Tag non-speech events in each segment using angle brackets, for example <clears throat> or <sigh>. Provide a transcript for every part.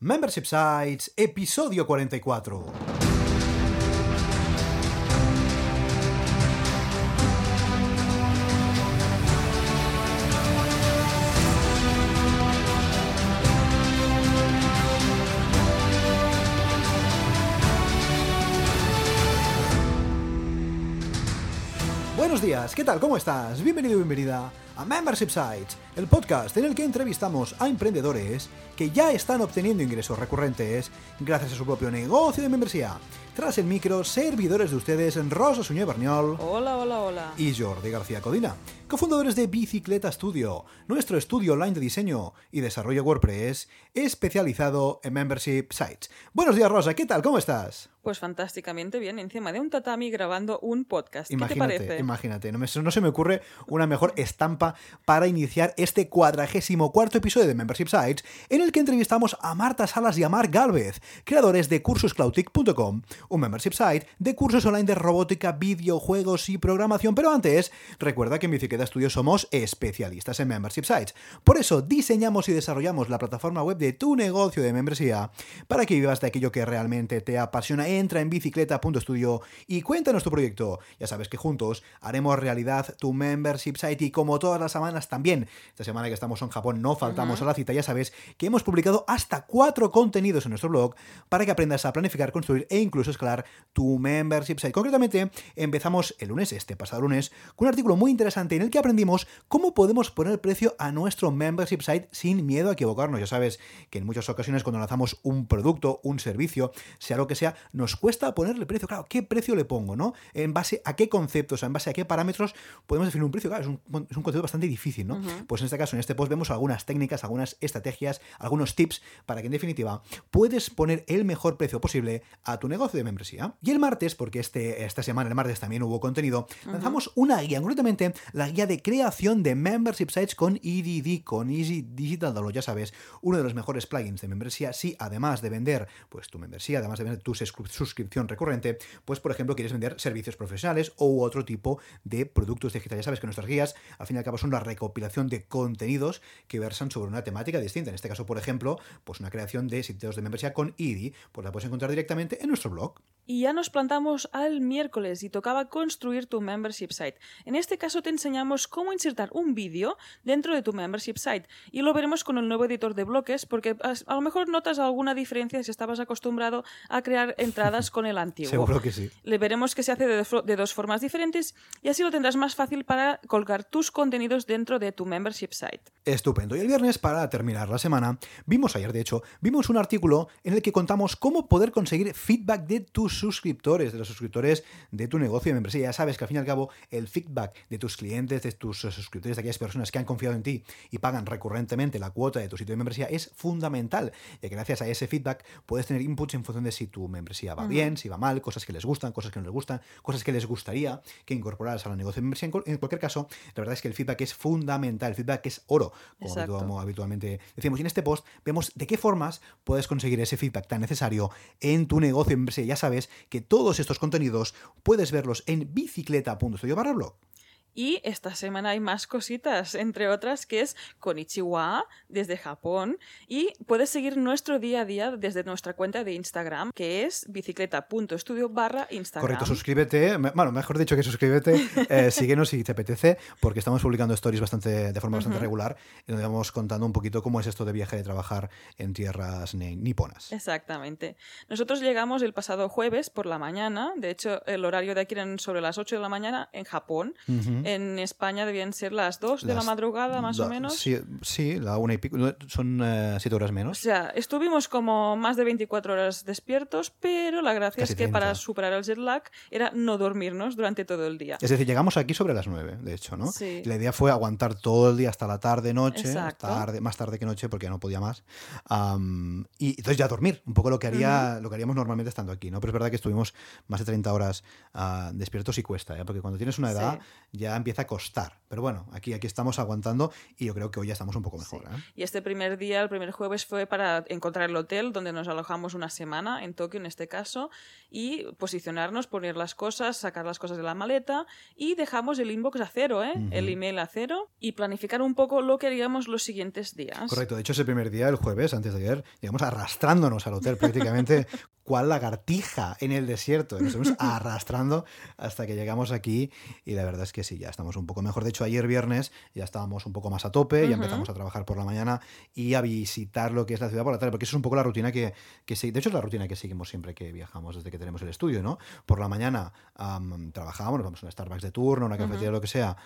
Membership Sites, episodio 44. Buenos días, ¿qué tal? ¿Cómo estás? Bienvenido, bienvenida a Membership Sites, el podcast en el que entrevistamos a emprendedores que ya están obteniendo ingresos recurrentes gracias a su propio negocio de membresía. Tras el micro, servidores de ustedes Rosa Suñé Berniol. Hola, hola, hola. Y Jordi García Codina, cofundadores de Bicicleta Studio, nuestro estudio online de diseño y desarrollo WordPress especializado en Membership Sites. Buenos días, Rosa, ¿qué tal? ¿Cómo estás? Pues fantásticamente bien, encima de un tatami grabando un podcast. ¿Qué imagínate, te parece? Imagínate, no, me, no, se me ocurre una mejor estampa para iniciar este cuadragésimo cuarto episodio de Membership Sites, en el que entrevistamos a Marta Salas y a Marc Galvez, creadores de cursoscloutic.com, un membership site de cursos online de robótica, videojuegos y programación. Pero antes, recuerda que en Bicicleta Studio somos especialistas en membership sites. Por eso diseñamos y desarrollamos la plataforma web de tu negocio de membresía para que vivas de aquello que realmente te apasiona. Entra en bicicleta.studio y cuéntanos tu proyecto. Ya sabes que juntos haremos realidad tu membership site y como todas las semanas también, esta semana que estamos en Japón no faltamos uh -huh. a la cita, ya sabes que hemos publicado hasta cuatro contenidos en nuestro blog para que aprendas a planificar, construir e incluso escalar tu membership site. Concretamente, empezamos el lunes, este pasado lunes, con un artículo muy interesante en el que aprendimos cómo podemos poner precio a nuestro membership site sin miedo a equivocarnos. Ya sabes que en muchas ocasiones cuando lanzamos un producto, un servicio, sea lo que sea, nos cuesta ponerle precio. Claro, ¿qué precio le pongo? ¿no? En base a qué conceptos, en base a qué parámetros podemos definir un precio. Claro, es un, es un concepto bastante difícil, ¿no? Uh -huh. Pues en este caso, en este post vemos algunas técnicas, algunas estrategias, algunos tips para que en definitiva puedes poner el mejor precio posible a tu negocio de membresía. Y el martes, porque este, esta semana, el martes también hubo contenido, uh -huh. lanzamos una guía, concretamente la guía de creación de membership sites con EDD, con Easy Digital Download, ya sabes, uno de los mejores plugins de membresía, si además de vender pues tu membresía, además de vender tu suscripción recurrente, pues por ejemplo quieres vender servicios profesionales u otro tipo de productos digitales. Ya sabes que nuestras guías al fin y al cabo son la recopilación de contenidos que versan sobre una temática distinta. En este caso, por ejemplo, pues una creación de sitios de membresía con EDI, pues la puedes encontrar directamente en nuestro blog. Y ya nos plantamos al miércoles y tocaba construir tu membership site. En este caso te enseñamos cómo insertar un vídeo dentro de tu membership site y lo veremos con el nuevo editor de bloques porque a lo mejor notas alguna diferencia si estabas acostumbrado a crear entradas <laughs> con el antiguo. Seguro que sí. Le veremos que se hace de, de dos formas diferentes y así lo tendrás más fácil para colgar tus contenidos dentro de tu membership site. Estupendo. Y el viernes, para terminar la semana, vimos ayer, de hecho, vimos un artículo en el que contamos cómo poder conseguir feedback de tus suscriptores, de los suscriptores de tu negocio de membresía. Ya sabes que al fin y al cabo el feedback de tus clientes, de tus suscriptores, de aquellas personas que han confiado en ti y pagan recurrentemente la cuota de tu sitio de membresía es fundamental, ya que gracias a ese feedback puedes tener inputs en función de si tu membresía va uh -huh. bien, si va mal, cosas que les gustan, cosas que no les gustan, cosas que les gustaría que incorporaras al negocio de membresía. En cualquier caso, la verdad es que el feedback es fundamental, el feedback es oro, como Exacto. habitualmente decimos. Y en este post vemos de qué formas puedes conseguir ese feedback tan necesario en tu negocio de membresía. Ya sabes que todos estos contenidos puedes verlos en bicicleta.studio barra. Y esta semana hay más cositas, entre otras que es Konichiwa desde Japón y puedes seguir nuestro día a día desde nuestra cuenta de Instagram que es bicicleta.studio barra Instagram. Correcto, suscríbete, bueno, mejor dicho que suscríbete, <laughs> eh, síguenos si te apetece porque estamos publicando stories bastante, de forma bastante uh -huh. regular y donde vamos contando un poquito cómo es esto de viaje de trabajar en tierras niponas. Exactamente. Nosotros llegamos el pasado jueves por la mañana, de hecho el horario de aquí eran sobre las 8 de la mañana en Japón. Uh -huh. En España debían ser las 2 de las, la madrugada, más o menos. Sí, sí, la una y pico. Son 7 uh, horas menos. O sea, estuvimos como más de 24 horas despiertos, pero la gracia Casi es que 30. para superar el jet lag era no dormirnos durante todo el día. Es decir, llegamos aquí sobre las 9, de hecho, ¿no? Sí. Y la idea fue aguantar todo el día hasta la tarde, noche, tarde, más tarde que noche porque ya no podía más. Um, y entonces ya dormir, un poco lo que, haría, uh -huh. lo que haríamos normalmente estando aquí, ¿no? Pero es verdad que estuvimos más de 30 horas uh, despiertos y cuesta, ¿eh? Porque cuando tienes una edad, Sí. ya ya empieza a costar. Pero bueno, aquí, aquí estamos aguantando y yo creo que hoy ya estamos un poco mejor. ¿eh? Y este primer día, el primer jueves, fue para encontrar el hotel donde nos alojamos una semana, en Tokio en este caso, y posicionarnos, poner las cosas, sacar las cosas de la maleta y dejamos el inbox a cero, ¿eh? el email a cero y planificar un poco lo que haríamos los siguientes días. Correcto, de hecho ese primer día, el jueves, antes de ayer, llegamos arrastrándonos al hotel prácticamente <laughs> cual lagartija en el desierto. Nos fuimos arrastrando hasta que llegamos aquí y la verdad es que sí, ya estamos un poco mejor. De hecho, ayer viernes ya estábamos un poco más a tope, ya empezamos a trabajar por la mañana y a visitar lo que es la ciudad por la tarde, porque eso es un poco la rutina que, que de hecho es la rutina que seguimos siempre que viajamos desde que tenemos el estudio, ¿no? Por la mañana trabajamos, nos vamos a un Starbucks de turno, una cafetería, lo que sea,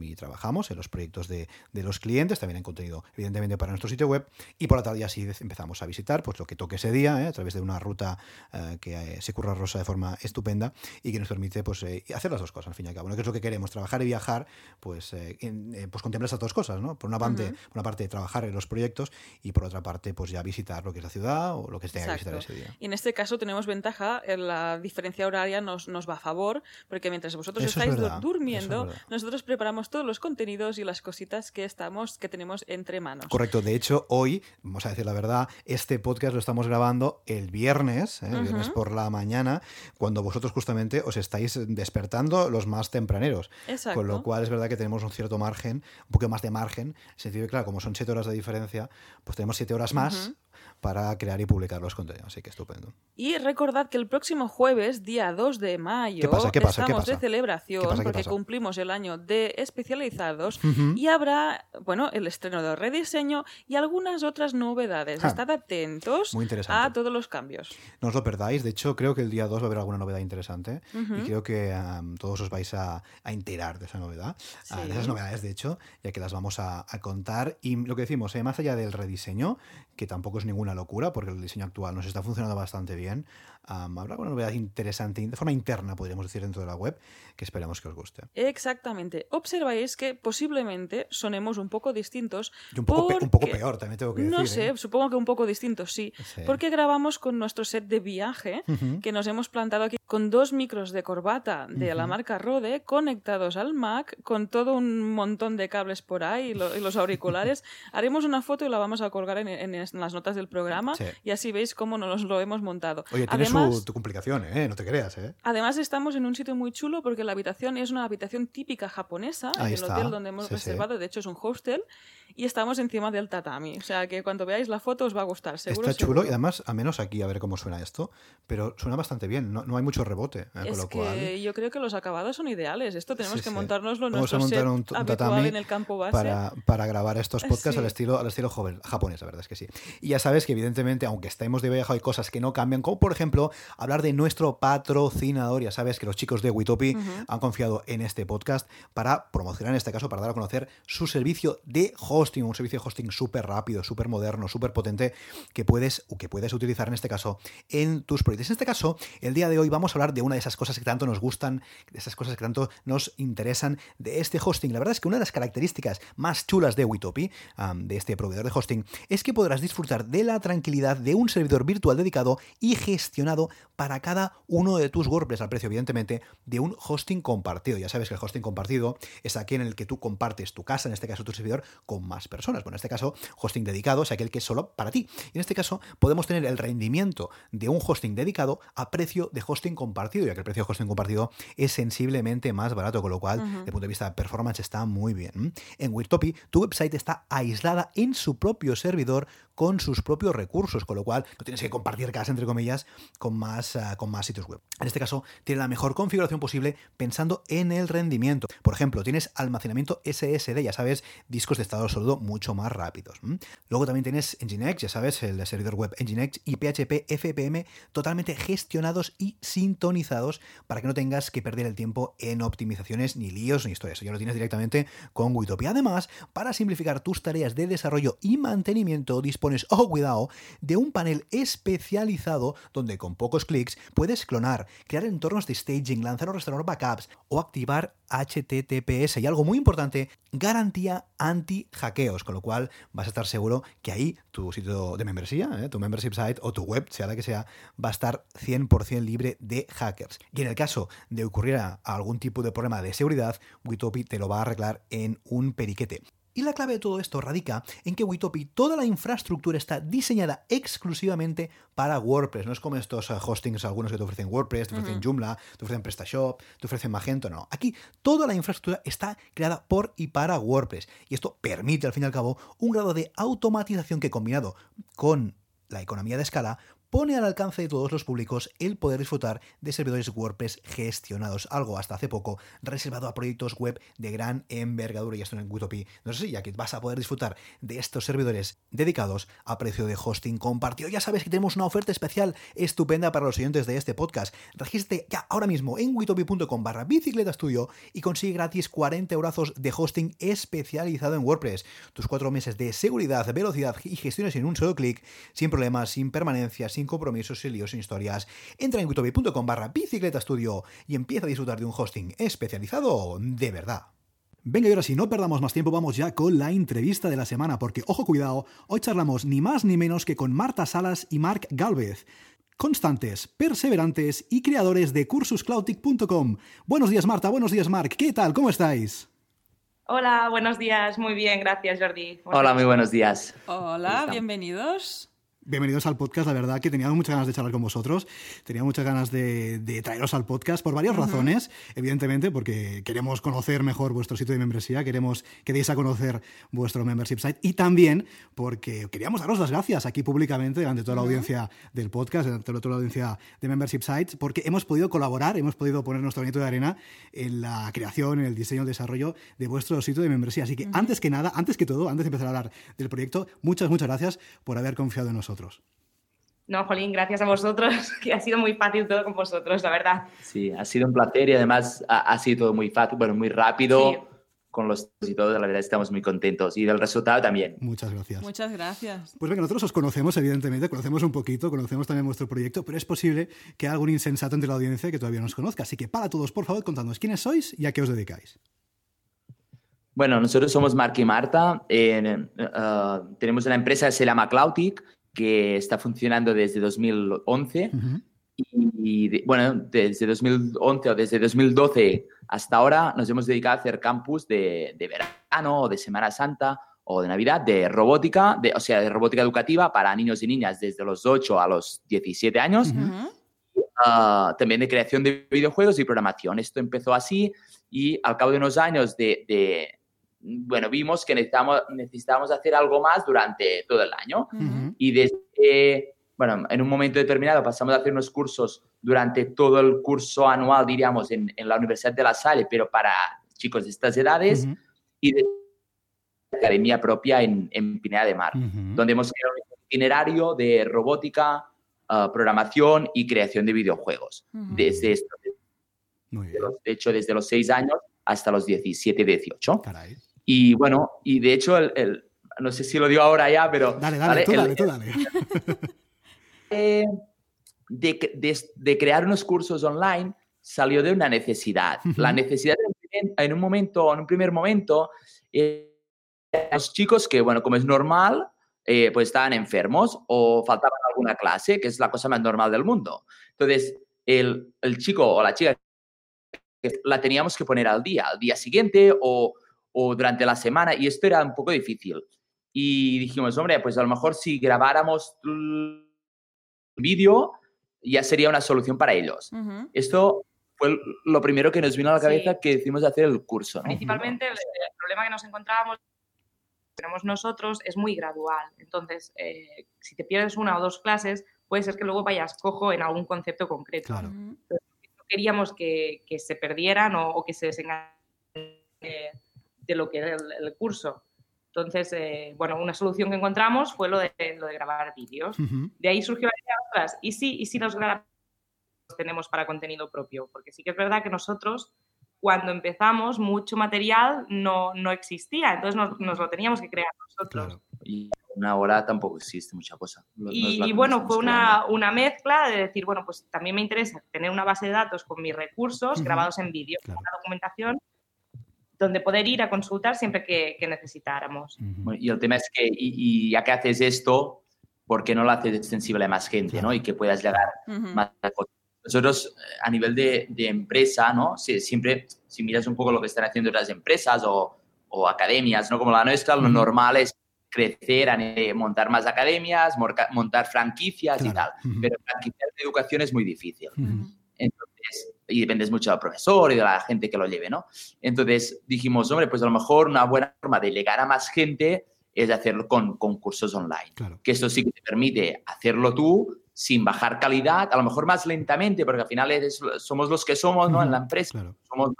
y trabajamos en los proyectos de, de, los clientes, también en contenido, evidentemente, para nuestro sitio web, y por la tarde ya sí empezamos a visitar pues lo que toque ese día, ¿eh? a través de una ruta eh, que eh, se curra Rosa de forma estupenda y que nos permite pues, eh, hacer las dos cosas, al fin y al cabo. ¿no? Que es lo que queremos, trabajar y viajar, pues, pues contemplar esas dos cosas. ¿no? Por una parte, por una parte trabajar en los proyectos y por otra parte, pues ya visitar lo que es la ciudad o lo que tenga que visitar ese día. Y en este caso tenemos ventaja, la diferencia horaria nos, nos va a favor, porque mientras vosotros estáis durmiendo, nosotros preparamos todos los contenidos y las cositas que estamos, que tenemos entre manos. Correcto. De hecho, hoy, vamos a decir la verdad, este podcast lo estamos grabando el viernes ¿eh? viernes, por la mañana, cuando vosotros justamente os estáis despertando los más tempraneros. Con lo cual es verdad que tenemos un cierto margen, un poco más de margen, en sentido que, claro, como son siete horas de diferencia, pues tenemos siete horas más para crear y publicar los contenidos. Así que estupendo. Y recordad que el próximo jueves, día 2 de mayo, estamos de celebración porque cumplimos el año de especializados y habrá, bueno, el estreno de rediseño y algunas otras novedades. Estad atentos a todos los cambios. No os lo perdáis. De hecho, creo que el día 2 va a haber alguna novedad interesante y creo que todos os vais a, enterar de esa novedad, ah, de esas novedades, de hecho, ya que las vamos a, contar. Y lo que decimos, eh, más allá del rediseño, que tampoco es ninguna locura, porque el diseño actual nos está funcionando bastante bien, habrá una novedad interesante, de forma interna, podríamos decir, dentro de la web, que esperamos que os guste. Exactamente. Observáis que posiblemente sonemos un poco distintos. Y un poco, un poco peor, también tengo que decir. No sé, ¿eh? supongo que un poco distintos, sí, Porque grabamos con nuestro set de viaje, que nos hemos plantado aquí con dos micros de corbata de la marca Rode conectados al Mac, con todo un montón de cables por ahí y, los auriculares. <laughs> Haremos una foto y la vamos a colgar en, las notas del programa y así veis cómo nos lo hemos montado. Oye, tu, complicación, ¿eh? No te creas, ¿eh? Además, estamos en un sitio muy chulo porque la habitación es una habitación típica japonesa, en el hotel donde hemos reservado, de hecho es un hostel, y estamos encima del tatami. O sea que cuando veáis la foto os va a gustar, seguro. Está chulo y además, a menos aquí, a ver cómo suena esto, pero suena bastante bien, no, hay mucho rebote. Eh, es que yo creo que los acabados son ideales. Esto tenemos que montárnoslo en nuestro montar un, tatami en el campo base. Para, para grabar estos podcasts al estilo, al estilo joven, japonés, la verdad es que sí. Y ya sabes que evidentemente, aunque estemos de viaje, hay cosas que no cambian, como por ejemplo hablar de nuestro patrocinador. Ya sabes que los chicos de Witopi han confiado en este podcast para promocionar, en este caso, para dar a conocer su servicio de hosting, un servicio de hosting súper rápido, súper moderno, súper potente, que puedes, o que puedes utilizar en este caso en tus proyectos. En este caso, el día de hoy vamos a hablar de una de esas cosas que tanto nos gustan, de esas cosas que tanto nos interesan de este hosting. La verdad es que una de las características más chulas de Witopi, de este proveedor de hosting, es que podrás disfrutar de la tranquilidad de un servidor virtual dedicado y para cada uno de tus WordPress, al precio, evidentemente, de un hosting compartido. Ya sabes que el hosting compartido es aquí en el que tú compartes tu casa, en este caso tu servidor, con más personas. Bueno, en este caso, hosting dedicado es aquel que es solo para ti. Y en este caso, podemos tener el rendimiento de un hosting dedicado a precio de hosting compartido, ya que el precio de hosting compartido es sensiblemente más barato, con lo cual, desde el punto de vista de performance, está muy bien. En Wirtopi, tu website está aislada en su propio servidor con sus propios recursos, con lo cual no tienes que compartir casa, entre comillas, con más, ah, con más sitios web. En este caso, tiene la mejor configuración posible pensando en el rendimiento. Por ejemplo, tienes almacenamiento SSD, ya sabes, discos de estado sólido mucho más rápidos. Luego también tienes Nginx, ya sabes, el servidor web Nginx y PHP FPM totalmente gestionados y sintonizados para que no tengas que perder el tiempo en optimizaciones, ni líos, ni historias. Ya lo tienes directamente con Witopia. Además, para simplificar tus tareas de desarrollo y mantenimiento, disponibles pones, oh cuidado, de un panel especializado donde pocos clics puedes clonar, crear entornos de staging, lanzar o restaurar backups o activar HTTPS y algo muy importante, garantía anti-hackeos, con lo cual vas a estar seguro que ahí tu sitio de membresía, ¿eh? tu membership site o tu web, sea la que sea, va a estar 100% libre de hackers. Y en el caso de ocurrir algún tipo de problema de seguridad, Witopi te lo va a arreglar en un periquete. Y la clave de todo esto radica en que Witopi, toda la infraestructura está diseñada exclusivamente para WordPress. No es como estos eh, hostings, algunos que te ofrecen WordPress, te ofrecen Joomla, te ofrecen PrestaShop, te ofrecen Magento. No, aquí toda la infraestructura está creada por y para WordPress. Y esto permite, al fin y al cabo, un grado de automatización que combinado con la economía de escala pone al alcance de todos los públicos el poder disfrutar de servidores WordPress gestionados, algo hasta hace poco reservado a proyectos web de gran envergadura y esto en Witopi. No sé si ya que vas a poder disfrutar de estos servidores dedicados a precio de hosting compartido. Ya sabes que tenemos una oferta especial estupenda para los oyentes de este podcast. Regístrate ya ahora mismo en witopi.com barra bicicleta estudio y consigue gratis 40 euros de hosting especializado en WordPress. Tus cuatro meses de seguridad, velocidad y gestiones en un solo clic, sin problemas, sin permanencias, sin compromisos, sin líos, sin historias. Entra en witobi.com barra bicicleta estudio y empieza a disfrutar de un hosting especializado de verdad. Venga, y ahora si no perdamos más tiempo, vamos ya con la entrevista de la semana, porque, ojo, cuidado, hoy charlamos ni más ni menos que con Marta Salas y Marc Galvez, constantes, perseverantes y creadores de cursuscloutic.com. Buenos días, Marta, buenos días, Marc, ¿qué tal? ¿Cómo estáis? Hola, buenos días, muy bien, gracias, Jordi. Hola, muy buenos días. Hola, bienvenidos. Bienvenidos al podcast, la verdad que teníamos muchas ganas de charlar con vosotros, tenía muchas ganas de, traeros al podcast por varias razones, evidentemente porque queremos conocer mejor vuestro sitio de membresía, queremos que deis a conocer vuestro membership site y también porque queríamos daros las gracias aquí públicamente delante de toda la audiencia del podcast, delante de toda la audiencia de membership sites, porque hemos podido colaborar, hemos podido poner nuestro granito de arena en la creación, en el diseño, el desarrollo de vuestro sitio de membresía. Así que antes que nada, antes que todo, antes de empezar a hablar del proyecto, muchas, muchas gracias por haber confiado en nosotros. No, Jolín, gracias a vosotros, <laughs> que ha sido muy fácil todo con vosotros, la verdad. Sí, ha sido un placer y además ha, sido todo muy fácil, bueno, muy rápido. Con los y todo, la verdad estamos muy contentos y del resultado también. Muchas gracias. Muchas gracias. Pues venga, nosotros os conocemos, evidentemente, conocemos un poquito, conocemos también vuestro proyecto, pero es posible que haya algún insensato entre la audiencia que todavía no os conozca. Así que para todos, por favor, contadnos quiénes sois y a qué os dedicáis. Bueno, nosotros somos Mark y Marta. Eh, eh, tenemos una empresa que se llama Cloutic que está funcionando desde 2011. Y, bueno, desde 2011 o desde 2012 hasta ahora nos hemos dedicado a hacer campus de, verano o de Semana Santa o de Navidad de robótica, de, o sea, de robótica educativa para niños y niñas desde los 8 a los 17 años. Ah, también de creación de videojuegos y programación. Esto empezó así y al cabo de unos años de, bueno, vimos que necesitamos, necesitábamos hacer algo más durante todo el año. Y desde, bueno, en un momento determinado pasamos a hacer unos cursos durante todo el curso anual, diríamos, en, en la Universidad de La Salle, pero para chicos de estas edades. Y de academia propia en, en Pineda de Mar, donde hemos creado un itinerario de robótica, ah, programación y creación de videojuegos. Desde esto, de hecho, desde los 6 años hasta los 17, 18. Caray. Y bueno, y de hecho, el, no sé si lo digo ahora ya, pero... Dale, dale, tú dale, tú dale. <laughs> Eh, de, de, crear unos cursos online salió de una necesidad. La necesidad en un momento, en un primer momento, eh, los chicos que, bueno, como es normal, eh, pues estaban enfermos o faltaban alguna clase, que es la cosa más normal del mundo. Entonces, el, el chico o la chica la teníamos que poner al día, al día siguiente o o durante la semana y esto era un poco difícil. Y dijimos, hombre, pues a lo mejor si grabáramos el vídeo ya sería una solución para ellos. Esto fue lo primero que nos vino a la cabeza que decidimos hacer el curso. Principalmente el, problema que nos encontrábamos tenemos nosotros es muy gradual. Entonces, eh, si te pierdes una o dos clases, puede ser que luego vayas cojo en algún concepto concreto. Claro. no queríamos que, que, se perdieran o, o que se desengañaran de lo que era el, curso. Entonces, eh, bueno, una solución que encontramos fue lo de, lo de grabar vídeos. De ahí surgió otras. Y sí, y sí los grabamos tenemos para contenido propio, porque sí que es verdad que nosotros cuando empezamos mucho material no, no existía, entonces nos, nos, lo teníamos que crear nosotros. Y una hora tampoco existe mucha cosa. y, bueno, fue una, una, mezcla de decir, bueno, pues también me interesa tener una base de datos con mis recursos grabados en vídeo, una documentación donde poder ir a consultar siempre que, necesitáramos. y el tema es que, y, ya que haces esto, ¿por qué no lo haces extensible a más gente, ¿no? Y que puedas llegar más a nosotros, eh, a nivel de, de empresa, ¿no? siempre, si miras un poco lo que están haciendo otras empresas o, o academias, ¿no? Como la nuestra, lo normal es crecer, montar más academias, montar franquicias y tal. Pero franquiciar de educación es muy difícil. Entonces, y dependes mucho del profesor y de la gente que lo lleve, ¿no? Entonces dijimos, hombre, pues a lo mejor una buena forma de llegar a más gente es hacerlo con concursos online. Que esto sí que te permite hacerlo tú sin bajar calidad, a lo mejor más lentamente, porque al final somos los que somos, ¿no? En la empresa. Somos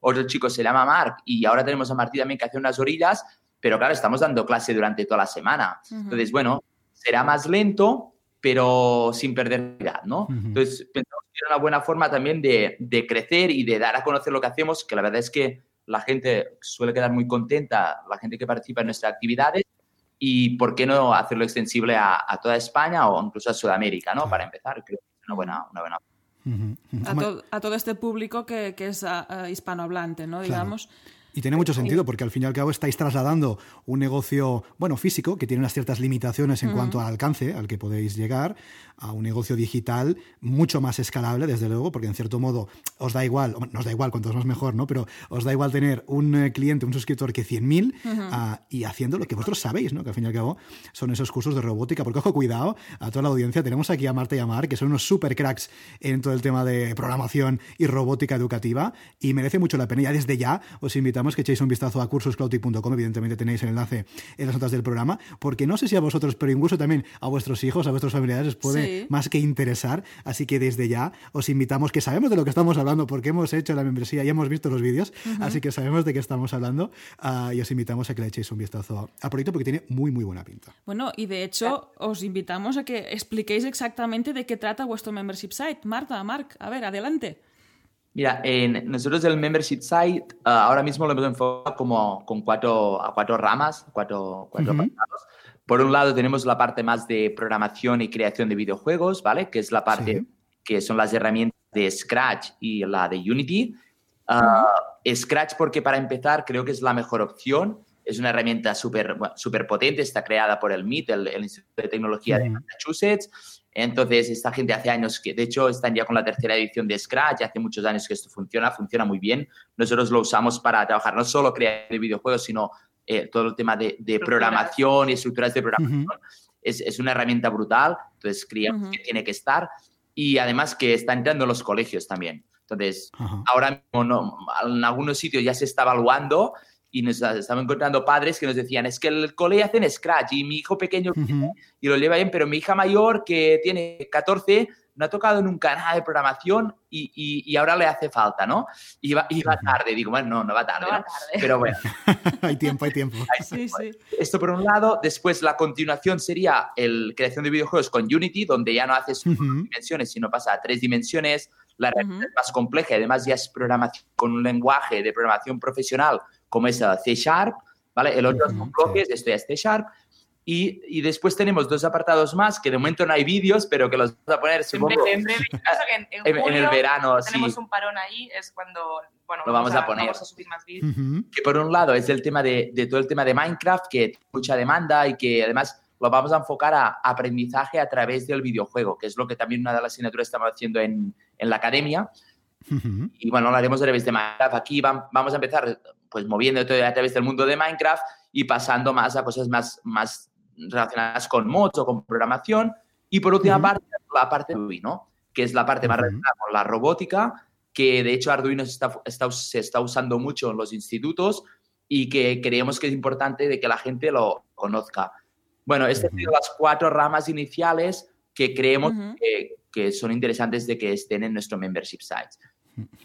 otro chico se llama Mark y ahora tenemos a Martí también que hace unas orillas, pero claro, estamos dando clase durante toda la semana. Entonces, bueno, será más lento, pero sin perder calidad, ¿no? Entonces, pensamos que era una buena forma también de, de crecer y de dar a conocer lo que hacemos, que la verdad es que la gente suele quedar muy contenta, la gente que participa en nuestras actividades, y por qué no hacerlo extensible a, toda España o incluso a Sudamérica, ¿no? Para empezar, creo que es una buena, una buena a, todo este público que, es ah, hispanohablante, ¿no? Digamos. Y tiene mucho sentido porque al fin y al cabo estáis trasladando un negocio, bueno, físico, que tiene unas ciertas limitaciones en cuanto al alcance al que podéis llegar, a un negocio digital mucho más escalable, desde luego, porque en cierto modo os da igual, no os da igual, cuanto más mejor, ¿no? Pero os da igual tener un eh, cliente, un suscriptor que 100.000 ah, y haciendo lo que vosotros sabéis, ¿no? Que al fin y al cabo son esos cursos de robótica. Porque, ojo, cuidado, a toda la audiencia, tenemos aquí a Marta y a Mar, que son unos super cracks en todo el tema de programación y robótica educativa y merece mucho la pena. Ya desde ya os invitamos que echéis un vistazo a cursoscloutic.com, evidentemente tenéis el enlace en las notas del programa, porque no sé si a vosotros, pero incluso también a vuestros hijos, a vuestros familiares, os puede más que interesar. Así que desde ya os invitamos, que sabemos de lo que estamos hablando, porque hemos hecho la membresía y hemos visto los vídeos, así que sabemos de qué estamos hablando, ah, y os invitamos a que le echéis un vistazo al proyecto porque tiene muy, muy buena pinta. Bueno, y de hecho, os invitamos a que expliquéis exactamente de qué trata vuestro membership site. Marta, Marc, a ver, adelante. Mira, en, nosotros el membership site ah, ahora mismo lo hemos enfocado como con cuatro, a cuatro ramas, cuatro, cuatro Por un lado tenemos la parte más de programación y creación de videojuegos, ¿vale? Que es la parte que son las herramientas de Scratch y la de Unity. Ah, Scratch porque para empezar creo que es la mejor opción. Es una herramienta súper super potente, está creada por el MIT, el, Instituto de Tecnología de Massachusetts. Entonces, esta gente hace años que, de hecho, están ya con la tercera edición de Scratch, hace muchos años que esto funciona, funciona muy bien. Nosotros lo usamos para trabajar no solo crear videojuegos, sino eh, todo el tema de, programación y estructuras de programación. es, es, una herramienta brutal, entonces creemos que tiene que estar y además que está entrando en los colegios también. Entonces, ahora mismo en algunos sitios ya se está evaluando y nos estamos encontrando padres que nos decían, es que el cole hace Scratch y mi hijo pequeño y lo lleva bien, pero mi hija mayor que tiene 14 no ha tocado nunca nada de programación y, y, ahora le hace falta, ¿no? Y va, tarde, digo, bueno, no, no va tarde, pero bueno. <laughs> hay tiempo, hay tiempo. sí, sí. Esto por un lado, después la continuación sería el creación de videojuegos con Unity, donde ya no haces dimensiones, sino pasa a tres dimensiones, la realidad es más compleja y además ya es programación con un lenguaje de programación profesional como es C Sharp, ¿vale? El otro son bloques, esto ya es C Sharp. Y, y, después tenemos dos apartados más que de momento no hay vídeos, pero que los vamos a poner supongo, en, breve. <laughs> en, en, el verano. Tenemos un parón ahí, es cuando bueno, lo vamos, a, poner. Vamos a subir más vídeos. Que por un lado es el tema de, de, todo el tema de Minecraft, que tiene mucha demanda y que además lo vamos a enfocar a aprendizaje a través del videojuego, que es lo que también una de las asignaturas estamos haciendo en, en la academia. Y bueno, lo haremos a través de Minecraft. Aquí vamos a empezar pues moviendo todo a través del mundo de Minecraft y pasando más a cosas más, más relacionadas con mods o con programación. Y por última parte, la parte de Arduino, que es la parte más relacionada con la robótica, que de hecho Arduino se está, se está usando mucho en los institutos y que creemos que es importante de que la gente lo conozca. Bueno, estas son las cuatro ramas iniciales que creemos que, que, son interesantes de que estén en nuestro membership site.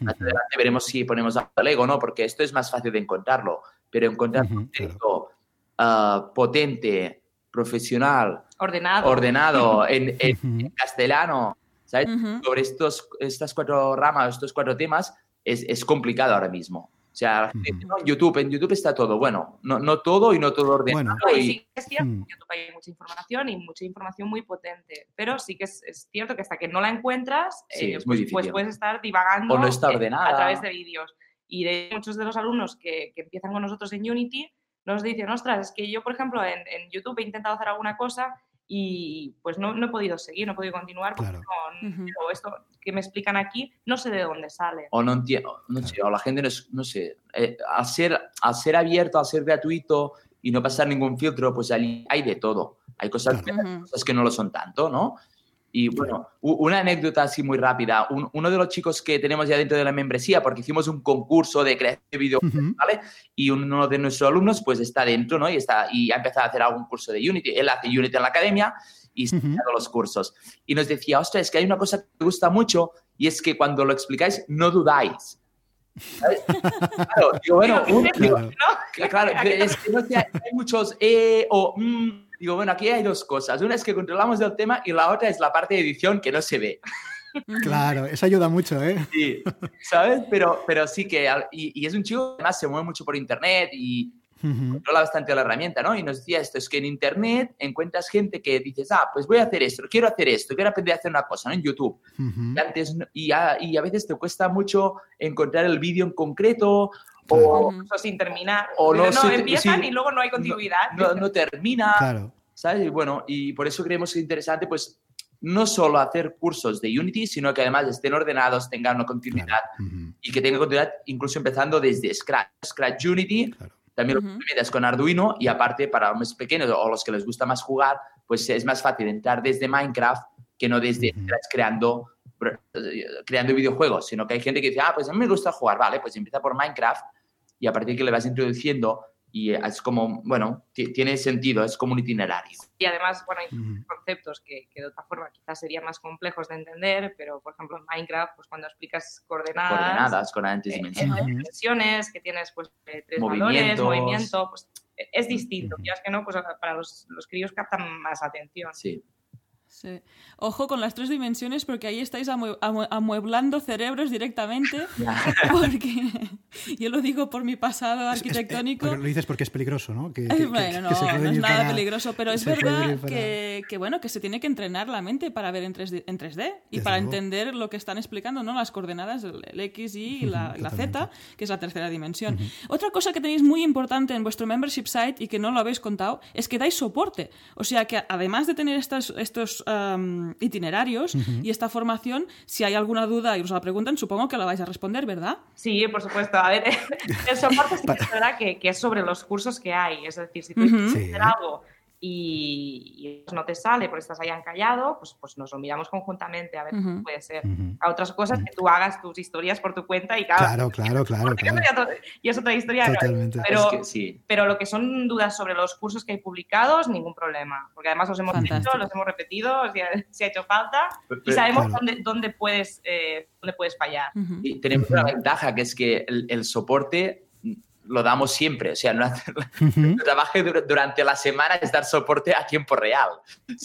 Más adelante veremos si ponemos a Lego, ¿no? Porque esto es más fácil de encontrarlo, pero encontrar un texto ah, potente, profesional, ordenado, ordenado en, castellano, ¿sabes? Sobre estos, estas cuatro ramas, estos cuatro temas, es, es, complicado ahora mismo. O sea, en YouTube, en YouTube está todo. Bueno, no, no todo y no todo ordenado. Bueno, y... sí, es cierto, en YouTube hay mucha información y mucha información muy potente, pero sí que es, es cierto que hasta que no la encuentras, eh, pues, pues, puedes estar divagando o no está ordenada. a través de vídeos. Y de muchos de los alumnos que, que, empiezan con nosotros en Unity nos dicen, ostras, es que yo, por ejemplo, en, en YouTube he intentado hacer alguna cosa y pues no, no, he podido seguir, no he podido continuar porque no, esto que me explican aquí no sé de dónde sale. O no entiendo, no sé, o la gente no, no sé, eh, al, ser, al ser abierto, al ser gratuito y no pasar ningún filtro, pues hay, hay de todo. Hay cosas, cosas que no lo son tanto, ¿no? Y bueno, una anécdota así muy rápida. uno de los chicos que tenemos ya dentro de la membresía, porque hicimos un concurso de creación de videojuegos, ¿vale? Y uno de nuestros alumnos pues está dentro, ¿no? Y, está, y ha empezado a hacer algún curso de Unity. Él hace Unity en la academia y está haciendo los cursos. Y nos decía, ostras, es que hay una cosa que me gusta mucho y es que cuando lo explicáis no dudáis. <laughs> claro, digo, bueno, claro, es que no hay muchos eh o mm, Digo, bueno, aquí hay dos cosas. Una es que controlamos el tema y la otra es la parte de edición que no se ve. Claro, eso ayuda mucho, ¿eh? Sí, ¿sabes? Pero, pero sí que, y, es un chico que además se mueve mucho por internet y controla bastante la herramienta, ¿no? Y nos decía esto, es que en internet encuentras gente que dices, ah, pues voy a hacer esto, quiero hacer esto, quiero aprender a hacer una cosa, ¿no? En YouTube. y, antes, y, a, y a veces te cuesta mucho encontrar el vídeo en concreto o, sin terminar. O no, no empiezan y luego no hay continuidad. No, no, termina. Claro. ¿Sabes? Y bueno, y por eso creemos que es interesante, pues, no solo hacer cursos de Unity, sino que además estén ordenados, tengan una continuidad y que tengan continuidad incluso empezando desde Scratch. Scratch Unity, también lo metes con Arduino y aparte para los más pequeños o los que les gusta más jugar, pues es más fácil entrar desde Minecraft que no desde Scratch creando creando videojuegos, sino que hay gente que dice, ah, pues a mí me gusta jugar, vale, pues empieza por Minecraft y a partir de que le vas introduciendo y es como, bueno, tiene sentido, es como un itinerario. Y además, bueno, hay conceptos que, que, de otra forma quizás serían más complejos de entender, pero por ejemplo en Minecraft, pues cuando explicas coordenadas, coordenadas con antes eh, dimensiones, que tienes pues eh, tres valores, movimiento, pues es distinto. Ya es que no, pues para los, los críos captan más atención. Sí. Sí. Ojo con las tres dimensiones porque ahí estáis amueblando cerebros directamente. <laughs> porque yo lo digo por mi pasado arquitectónico. lo dices porque es peligroso, ¿no? Que, bueno, no, no es nada peligroso, pero es verdad que, que, bueno, que se tiene que entrenar la mente para ver en 3D, en 3D y para entender lo que están explicando, ¿no? Las coordenadas, el X, Y y la, la Z, que es la tercera dimensión. Otra cosa que tenéis muy importante en vuestro membership site y que no lo habéis contado es que dais soporte. O sea que además de tener estas, estos itinerarios y esta formación, si hay alguna duda y os la preguntan, supongo que la vais a responder, ¿verdad? Sí, por supuesto. A ver, <laughs> el soporte sí que es verdad que, que, es sobre los cursos que hay. Es decir, si tú quieres hacer algo y, no te sale porque estás ahí encallado, pues, pues nos lo miramos conjuntamente a ver qué puede ser. A otras cosas que tú hagas tus historias por tu cuenta y claro. Claro, claro, <laughs> claro. Y es otra historia. Pero, pero lo que son dudas sobre los cursos que hay publicados, ningún problema. Porque además los hemos visto, los hemos repetido, si <laughs> ha, hecho falta y sabemos dónde, dónde, puedes, eh, dónde puedes fallar. Y tenemos una ventaja que es que el soporte lo damos siempre. O sea, no trabajo durante la semana es dar soporte a tiempo real.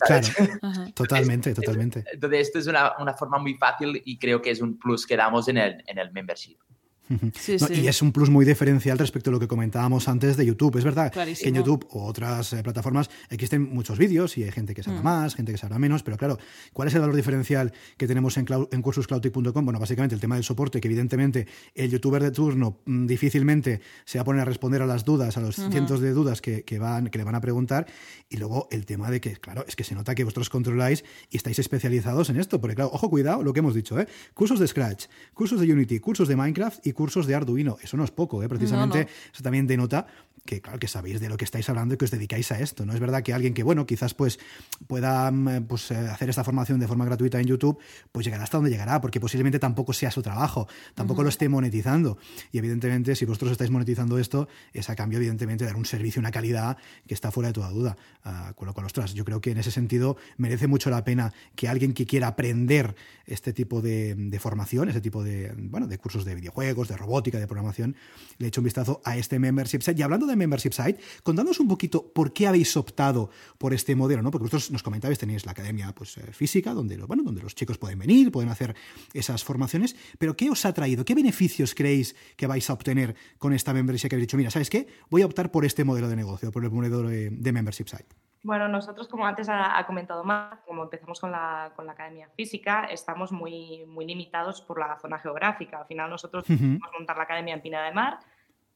Claro, <laughs> totalmente, totalmente. Entonces, esto es una, una, forma muy fácil y creo que es un plus que damos en el, en el membership. <laughs> Y es un plus muy diferencial respecto a lo que comentábamos antes de YouTube. Es verdad que en YouTube o otras eh, plataformas existen muchos vídeos y hay gente que sabe mm. más, gente que sabe menos, pero claro, ¿cuál es el valor diferencial que tenemos en, en cursuscloutic.com? Bueno, básicamente el tema del soporte, que evidentemente el youtuber de turno mm, difícilmente se va a poner a responder a las dudas, a los cientos de dudas que, van, que le van a preguntar. Y luego el tema de que, claro, es que se nota que vosotros controláis y estáis especializados en esto. Porque claro, ojo, cuidado, lo que hemos dicho, ¿eh? Cursos de Scratch, cursos de Unity, cursos de Minecraft y cursos de Arduino. Eso no es poco, ¿eh? precisamente eso también denota que claro que sabéis de lo que estáis hablando y que os dedicáis a esto. No es verdad que alguien que, bueno, quizás pues pueda mm, pues, eh, hacer esta formación de forma gratuita en YouTube, pues llegará hasta donde llegará, porque posiblemente tampoco sea su trabajo, tampoco lo esté monetizando. Y evidentemente, si vosotros estáis monetizando esto, es a cambio, evidentemente, de dar un servicio, una calidad que está fuera de toda duda. Uh, con lo cual, ostras, yo creo que en ese sentido merece mucho la pena que alguien que quiera aprender este tipo de, de formación, ese tipo de, bueno, de cursos de videojuegos, de robótica, de programación, le he hecho un vistazo a este membership site. Y hablando de membership site, contándonos un poquito por qué habéis optado por este modelo, ¿no? Porque vosotros nos comentabais, tenéis la academia pues, eh, física, donde, donde los chicos pueden venir, pueden hacer esas formaciones, pero ¿qué os ha traído? ¿Qué beneficios creéis que vais a obtener con esta membership que habéis dicho, mira, ¿sabes qué? Voy a optar por este modelo de negocio, por el modelo de, membership site. Bueno, nosotros, como antes ha, comentado más, como empezamos con la, con la, academia física, estamos muy, muy limitados por la zona geográfica. Al final, nosotros uh montar la academia en Pineda de Mar.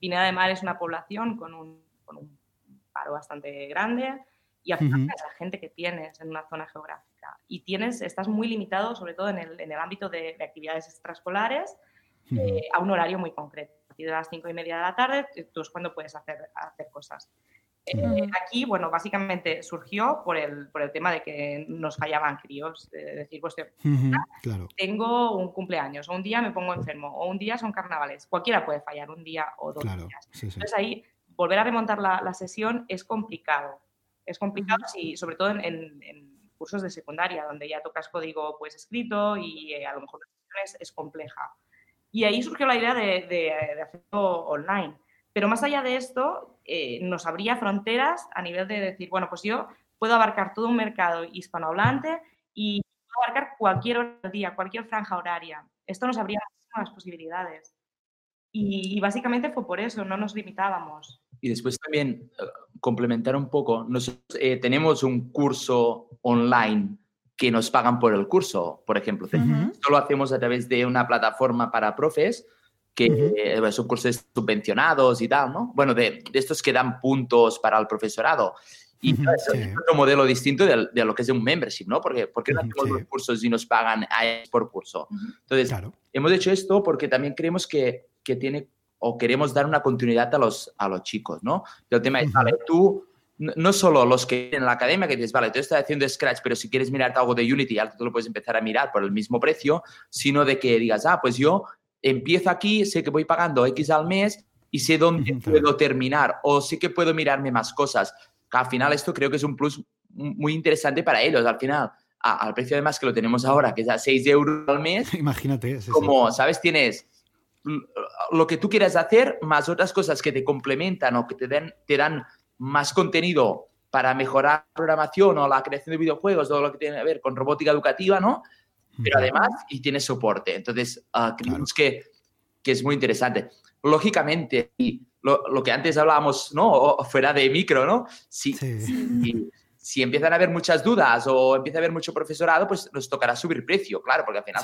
Pineda de Mar es una población con un, con un paro bastante grande y al final es la gente que tienes en una zona geográfica. Y tienes, estás muy limitado, sobre todo en el, en el ámbito de, actividades extraescolares, eh, a un horario muy concreto. A partir de las cinco y media de la tarde, tú es cuando puedes hacer, hacer cosas. Eh, aquí, bueno, básicamente surgió por el, por el tema de que nos fallaban críos. De decir, pues claro. tengo un cumpleaños, o un día me pongo enfermo, o un día son carnavales. Cualquiera puede fallar un día o dos días. Entonces ahí, volver a remontar la, la, sesión es complicado. Es complicado, si, sobre todo en, en, cursos de secundaria, donde ya tocas código pues escrito y eh, a lo mejor la sesión es, es, compleja. Y ahí surgió la idea de, de, de hacerlo online. Pero más allá de esto, eh, nos abría fronteras a nivel de decir, bueno, pues yo puedo abarcar todo un mercado hispanohablante y puedo abarcar cualquier hora del día, cualquier franja horaria. Esto nos abría muchísimas posibilidades. Y, básicamente fue por eso, no nos limitábamos. Y después también eh, complementar un poco, nosotros eh, tenemos un curso online que nos pagan por el curso, por ejemplo. Esto lo hacemos a través de una plataforma para profes que son cursos subvencionados y tal, ¿no? Bueno, de, estos que dan puntos para el profesorado. Y es otro modelo distinto de, lo que es un membership, ¿no? Porque, porque no hacemos los cursos y nos pagan por curso. Entonces, hemos hecho esto porque también creemos que, que, tiene o queremos dar una continuidad a los, a los chicos, ¿no? El tema es, vale, tú, no solo los que en la academia que dices, vale, tú estás haciendo Scratch, pero si quieres mirarte algo de Unity, ya tú lo puedes empezar a mirar por el mismo precio, sino de que digas, ah, pues yo empiezo aquí, sé que voy pagando X al mes y sé dónde puedo terminar o sé que puedo mirarme más cosas. Al final esto creo que es un plus muy interesante para ellos. Al final, al precio además que lo tenemos ahora, que es a 6 euros al mes. <laughs> Imagínate. como, ¿sabes? Tienes lo que tú quieras hacer más otras cosas que te complementan o que te, den, te dan más contenido para mejorar la programación o la creación de videojuegos, todo lo que tiene que ver con robótica educativa, ¿no? Pero además y tiene soporte. Entonces, uh, creemos que, que, es muy interesante. Lógicamente, y lo, lo, que antes hablábamos, ¿no? fuera de micro, ¿no? Si, si, si, empiezan a haber muchas dudas o empieza a haber mucho profesorado, pues nos tocará subir precio, claro, porque al final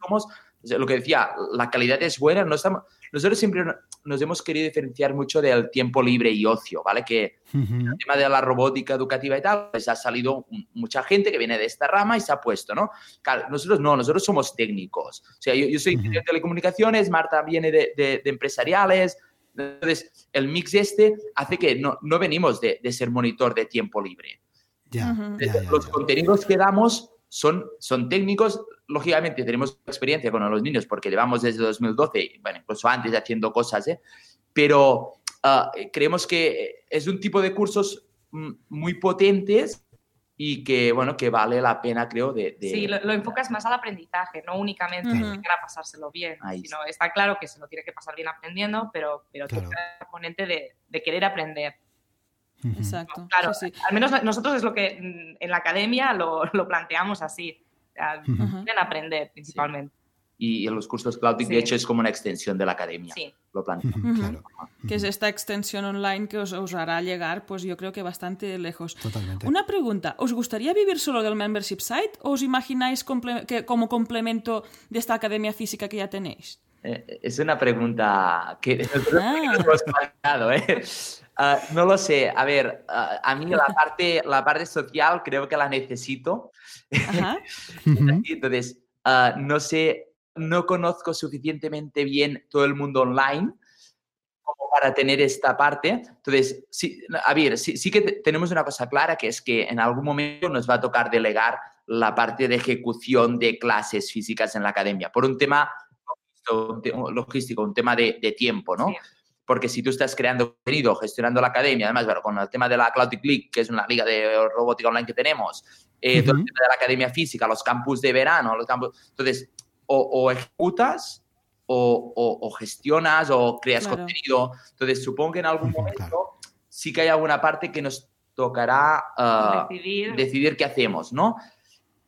somos, lo que decía, la calidad es buena, no estamos, nosotros siempre nos hemos querido diferenciar mucho del tiempo libre y ocio, ¿vale? Que el tema de la robótica educativa y tal, pues ha salido mucha gente que viene de esta rama y se ha puesto, ¿no? Claro, nosotros no, nosotros somos técnicos. O sea, yo, soy de telecomunicaciones, Marta viene de, de, empresariales. Entonces, el mix este hace que no, no venimos de, de, ser monitor de tiempo libre. Ya, Los contenidos que damos son, son técnicos. Lógicamente tenemos experiencia con los niños porque llevamos desde 2012, bueno, incluso antes haciendo cosas, ¿eh? pero ah, creemos que es un tipo de cursos mm, muy potentes y que, bueno, que vale la pena, creo, de... Sí, lo, enfocas más al aprendizaje, no únicamente a pasárselo bien, sino está claro que se lo tiene que pasar bien aprendiendo, pero, pero tiene el componente de, de querer aprender. Exacto. Claro, al menos nosotros es lo que mm, en la academia lo, lo planteamos así. Quieren aprender principalmente. Y en los cursos Cloud, de hecho, es como una extensión de la academia. Sí. Lo planteamos. claro. Que es esta extensión online que os, os, hará llegar, pues yo creo que bastante lejos. Totalmente. Una pregunta, ¿os gustaría vivir solo del membership site o os imagináis que como complemento de esta academia física que ya tenéis? Eh, es una pregunta que ah. <laughs> hemos planteado, ¿eh? Ah, no lo sé. A ver, ah, a mí la parte, la parte social creo que la necesito. <laughs> Entonces, ah, no sé, no conozco suficientemente bien todo el mundo online como para tener esta parte. Entonces, sí, a ver, sí, sí que tenemos una cosa clara, que es que en algún momento nos va a tocar delegar la parte de ejecución de clases físicas en la academia, por un tema logístico, un tema de, de tiempo, ¿no? Porque si tú estás creando contenido, gestionando la academia, además, bueno, con el tema de la Cloud League, que es una liga de robótica online que tenemos, eh, todo el tema de la academia física, los campus de verano, los campus, entonces, o, ejecutas o, gestionas o creas contenido. Entonces, supongo que en algún momento sí que hay alguna parte que nos tocará ah, decidir. qué hacemos, ¿no?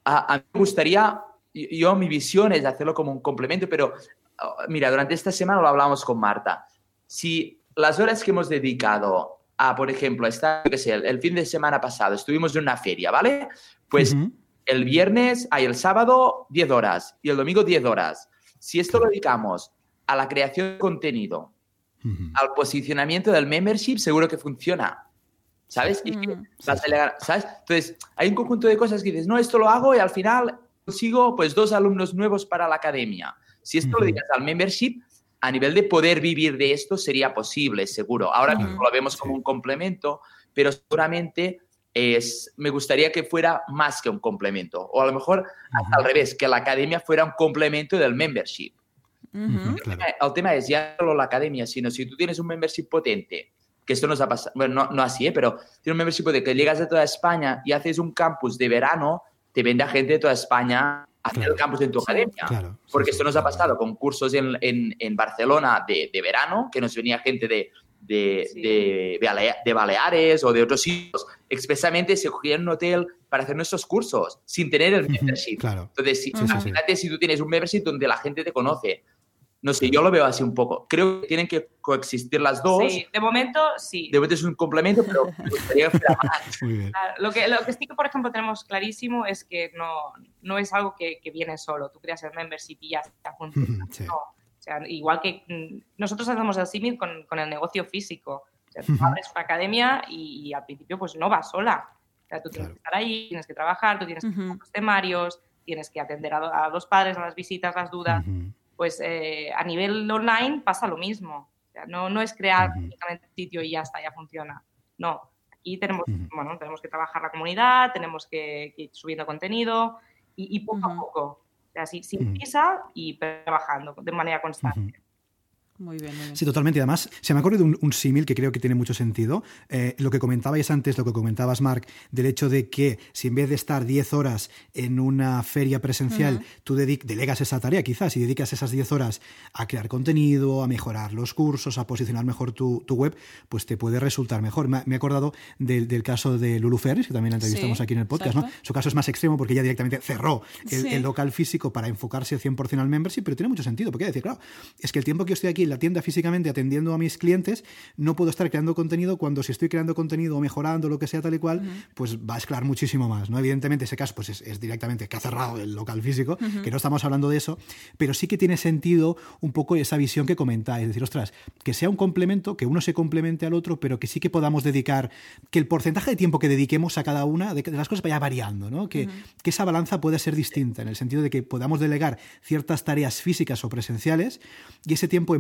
A, mí me gustaría, yo mi visión es hacerlo como un complemento, pero ah, mira, durante esta semana lo hablamos con Marta. Si las horas que hemos dedicado a, por ejemplo, estar, qué sé, el, fin de semana pasado estuvimos en una feria, ¿vale? Pues el viernes, hay el sábado 10 horas y el domingo 10 horas. Si esto lo dedicamos a la creación de contenido, al posicionamiento del membership, seguro que funciona. ¿Sabes? ¿sabes? Entonces, hay un conjunto de cosas que dices, no, esto lo hago y al final consigo pues dos alumnos nuevos para la academia. Si esto lo dedicas al membership, a nivel de poder vivir de esto sería posible, seguro. Ahora mismo lo vemos como un complemento, pero seguramente es, me gustaría que fuera más que un complemento. O a lo mejor al revés, que la academia fuera un complemento del membership. el, tema, es ya no la academia, sino si tú tienes un membership potente, que esto nos ha pasado, bueno, no, así, ¿eh? pero tienes un membership potente que llegas de toda España y haces un campus de verano, te vende a gente de toda España hacer el campus en tu academia. Porque esto nos ha pasado con cursos en, en, Barcelona de, de, verano, que nos venía gente de, de, de, Baleares o de otros sitios, expresamente se cogían un hotel para hacer nuestros cursos sin tener el membership. Entonces, si, imagínate si tú tienes un membership donde la gente te conoce. No sé, yo lo veo así un poco. Creo que tienen que coexistir las dos. Sí, de momento sí. De momento es un complemento, pero me gustaría que <laughs> Lo que, lo que sí que, por ejemplo, tenemos clarísimo es que no, no es algo que, que viene solo. Tú creas el membership y ya está funciona. <laughs> No o sea, igual que mm, nosotros hacemos el símil con, con, el negocio físico. O sea, tú abres una academia y, al principio pues no vas sola. O sea, tú tienes que estar ahí, tienes que trabajar, tú tienes que hacer los temarios, tienes que atender a, los padres, a las visitas, las dudas. Pues eh, a nivel online pasa lo mismo. O sea, no, no es crear únicamente un sitio y ya está, ya funciona. No, aquí tenemos, bueno, tenemos que trabajar la comunidad, tenemos que, ir subiendo contenido y, y poco a poco así, sin prisa y trabajando de manera constante. Muy bien, Sí, totalmente. Además, se me ha ocurrido un, símil que creo que tiene mucho sentido. Eh, lo que comentabais antes, lo que comentabas, Marc, del hecho de que si en vez de estar 10 horas en una feria presencial, tú delegas esa tarea quizás y dedicas esas 10 horas a crear contenido, a mejorar los cursos, a posicionar mejor tu, web, pues te puede resultar mejor. Me, he acordado del, caso de Lulu Ferris, que también la entrevistamos aquí en el podcast. ¿no? Su caso es más extremo porque ella directamente cerró el, local físico para enfocarse 100% al membership, pero tiene mucho sentido. Porque decir, claro, es que el tiempo que yo estoy aquí la tienda físicamente atendiendo a mis clientes, no puedo estar creando contenido cuando si estoy creando contenido o mejorando lo que sea tal y cual, pues va a escalar muchísimo más. ¿no? Evidentemente ese caso pues es, directamente que ha cerrado el local físico, que no estamos hablando de eso, pero sí que tiene sentido un poco esa visión que comentáis, es decir, ostras, que sea un complemento, que uno se complemente al otro, pero que sí que podamos dedicar, que el porcentaje de tiempo que dediquemos a cada una de, las cosas vaya variando, ¿no? que, que esa balanza pueda ser distinta, en el sentido de que podamos delegar ciertas tareas físicas o presenciales y ese tiempo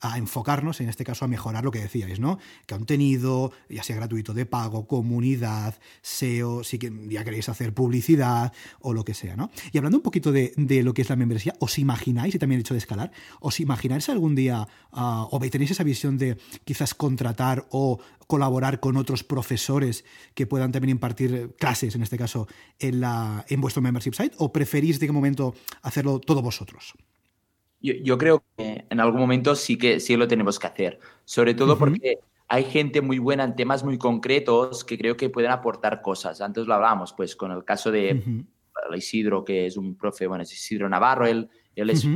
a enfocarnos, en este caso, a mejorar lo que decíais, ¿no? Contenido, ya sea gratuito de pago, comunidad, SEO, si ya queréis hacer publicidad o lo que sea, ¿no? Y hablando un poquito de, lo que es la membresía, ¿os imagináis, y también he dicho de escalar, ¿os imagináis algún día, uh, o tenéis esa visión de quizás contratar o colaborar con otros profesores que puedan también impartir clases, en este caso, en, la, en vuestro membership site, o preferís de qué momento hacerlo todo vosotros? Yo, creo que en algún momento sí que sí lo tenemos que hacer, sobre todo porque hay gente muy buena en temas muy concretos que creo que pueden aportar cosas. Antes lo hablábamos, pues con el caso de Isidro, que es un profe, bueno, es Isidro Navarro, él, él es,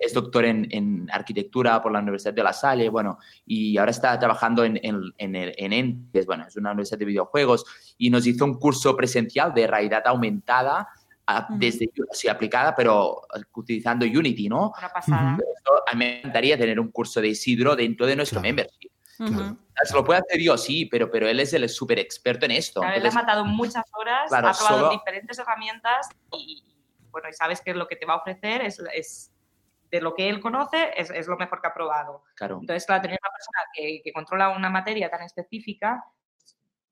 es doctor en, en, arquitectura por la Universidad de La Salle, bueno, y ahora está trabajando en, en, en, en Entes, bueno, es una universidad de videojuegos, y nos hizo un curso presencial de realidad aumentada desde sí, aplicada, pero utilizando Unity, ¿no? pasada. a mí me encantaría tener un curso de Isidro dentro de nuestro membership. Se lo puede hacer yo, sí, pero, pero él es el súper experto en esto. él ha matado muchas horas, ha probado diferentes herramientas y, bueno, y sabes que lo que te va a ofrecer es, es de lo que él conoce, es, es, lo mejor que ha probado. Claro. Entonces, claro, tener una persona que, que controla una materia tan específica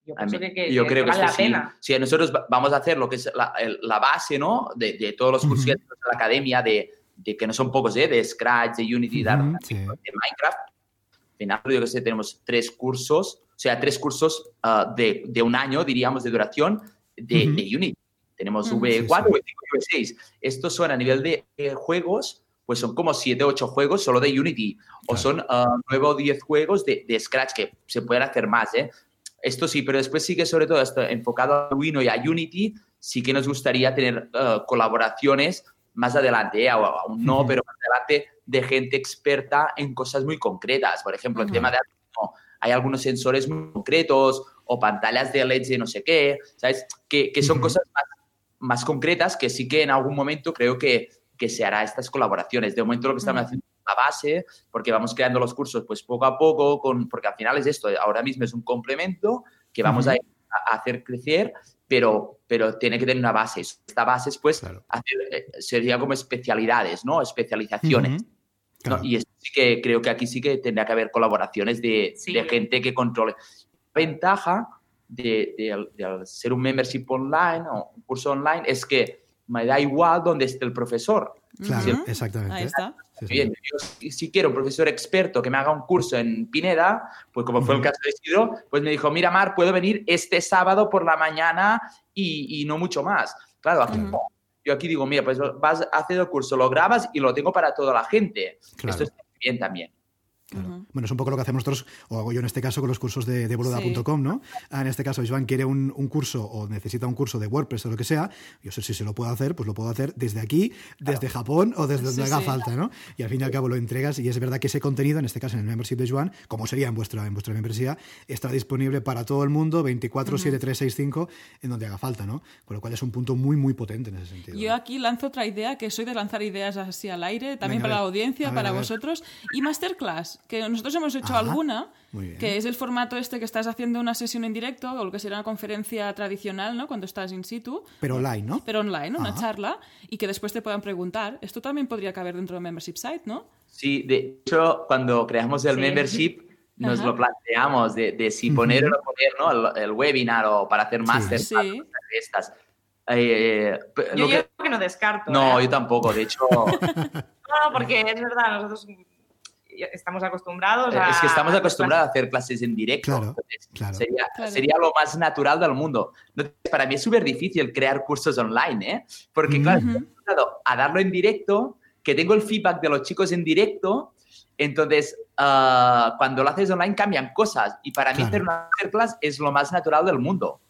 yo, que, yo creo que vale la pena. Si nosotros vamos a hacer lo que es la, la base, ¿no? De, de todos los cursos de la academia, de, de, que no son pocos, ¿eh? De Scratch, de Unity, de, Minecraft. Al final, yo que sé, tenemos tres cursos, o sea, tres cursos uh, de, de, un año, diríamos, de duración de, de Unity. Tenemos V4, V5 V6. Estos son a nivel de juegos, pues son como 7 o 8 juegos solo de Unity, o son uh, 9 o 10 juegos de, de, Scratch, que se pueden hacer más, ¿eh? Esto sí, pero después sí que sobre todo esto enfocado a Arduino y a Unity, sí que nos gustaría tener uh, colaboraciones más adelante, ¿eh? o aún no, pero más adelante de gente experta en cosas muy concretas. Por ejemplo, el tema de Arduino, hay algunos sensores muy concretos o pantallas de LED de no sé qué, ¿sabes? Que, que son cosas más, más, concretas que sí que en algún momento creo que, que se hará estas colaboraciones. De momento lo que estamos haciendo la base, porque vamos creando los cursos pues poco a poco, con, porque al final es esto, ahora mismo es un complemento que vamos a, a, hacer crecer, pero, pero tiene que tener una base. Esta base es pues claro. hacer, eh, sería como especialidades, ¿no? Especializaciones. Claro. ¿no? Y sí que creo que aquí sí que tendría que haber colaboraciones de, sí. de gente que controle. La ventaja de, de, de, ser un membership online o un curso online es que me da igual donde esté el profesor. Claro, ¿Sí? exactamente. Ahí está. Sí, sí. Bien, yo, si, si, quiero un profesor experto que me haga un curso en Pineda, pues como fue el caso de Isidro, pues me dijo, mira, Mar, puedo venir este sábado por la mañana y, y no mucho más. Claro, aquí no. Yo aquí digo, mira, pues vas a hacer el curso, lo grabas y lo tengo para toda la gente. Claro. Esto está bien también. Claro. Uh -huh. Bueno, es un poco lo que hacemos nosotros, o hago yo en este caso con los cursos de, de boluda.com, sí. ¿no? En este caso, Joan quiere un, un, curso o necesita un curso de WordPress o lo que sea, yo sé si se lo puedo hacer, pues lo puedo hacer desde aquí, desde claro. Japón o desde donde sí, haga falta, ¿no? Y al fin y al cabo lo entregas y es verdad que ese contenido, en este caso en el membership de Joan, como sería en vuestra, en vuestra membresía, estará disponible para todo el mundo 24, uh -huh. 7, 3, 6, 5, en donde haga falta, ¿no? Con lo cual es un punto muy, muy potente en ese sentido. Yo aquí lanzo otra idea, que soy de lanzar ideas así al aire, también Venga, para la audiencia, ver, para vosotros, y masterclass, que nosotros hemos hecho Ajá, alguna, que es el formato este que estás haciendo una sesión en directo, o lo que sería una conferencia tradicional, ¿no? Cuando estás in situ. Pero online, ¿no? Pero online, una Ajá. charla, y que después te puedan preguntar. Esto también podría caber dentro del membership site, ¿no? Sí, de hecho, cuando creamos el sí. membership, nos Ajá. lo planteamos de, de si poner o no poner ¿no? el, el, webinar o para hacer máster sí. sí. estas. Eh, yo, que... que... no descarto. No, ¿eh? yo tampoco, de hecho. <laughs> no, porque es verdad, nosotros estamos acostumbrados a... Es que estamos acostumbrados a hacer clases en directo. Claro, Entonces, claro. Sería, claro. sería, lo más natural del mundo. Para mí es súper difícil crear cursos online, ¿eh? Porque, claro, uh -huh. a darlo en directo, que tengo el feedback de los chicos en directo, entonces, uh, cuando lo haces online cambian cosas. Y para claro. mí hacer una masterclass es lo más natural del mundo.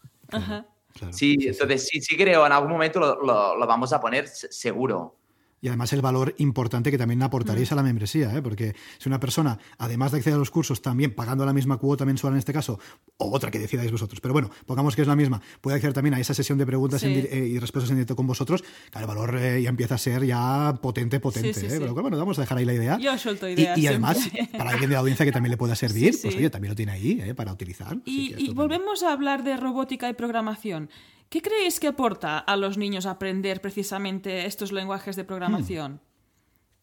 Sí, sí, entonces sí, sí creo, en algún momento lo, lo, lo vamos a poner seguro y además el valor importante que también aportaréis mm. a la membresía, ¿eh? porque si una persona, además de acceder a los cursos, también pagando la misma cuota mensual en este caso, o otra que decidáis vosotros, pero bueno, pongamos que es la misma, puede acceder también a esa sesión de preguntas sí. en, eh, y respuestas en directo con vosotros, que el valor eh, ya empieza a ser ya potente, potente. Sí, ¿eh? Pero bueno, vamos a dejar ahí la idea. Yo suelto ideas. Y, y además, para alguien de la audiencia que también le pueda <laughs> servir, pues oye, también lo tiene ahí ¿eh? para utilizar. Y, y volvemos a hablar de robótica y programación. ¿Qué creéis que aporta a los niños aprender precisamente estos lenguajes de programación?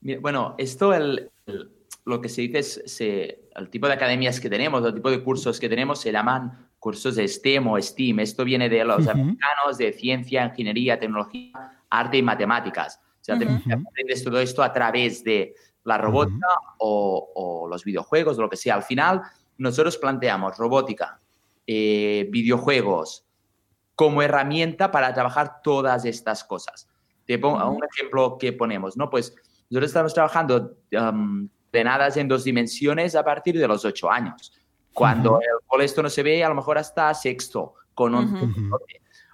Hmm. Bueno, esto el, el, lo que se dice es se, el tipo de academias que tenemos, el tipo de cursos que tenemos se llaman cursos de STEM o STEAM. Esto viene de los uh -huh. americanos de ciencia, ingeniería, tecnología, arte y matemáticas. O sea, uh -huh. aprendes todo esto a través de la robótica uh -huh. o, o, los videojuegos o lo que sea. Al final, nosotros planteamos robótica, eh, videojuegos como herramienta para trabajar todas estas cosas. Te pongo un ejemplo que ponemos, ¿no? Pues nosotros estamos trabajando um, ordenadas en dos dimensiones a partir de los ocho años. Cuando uh -huh. el esto no se ve, a lo mejor hasta sexto, con un uh -huh.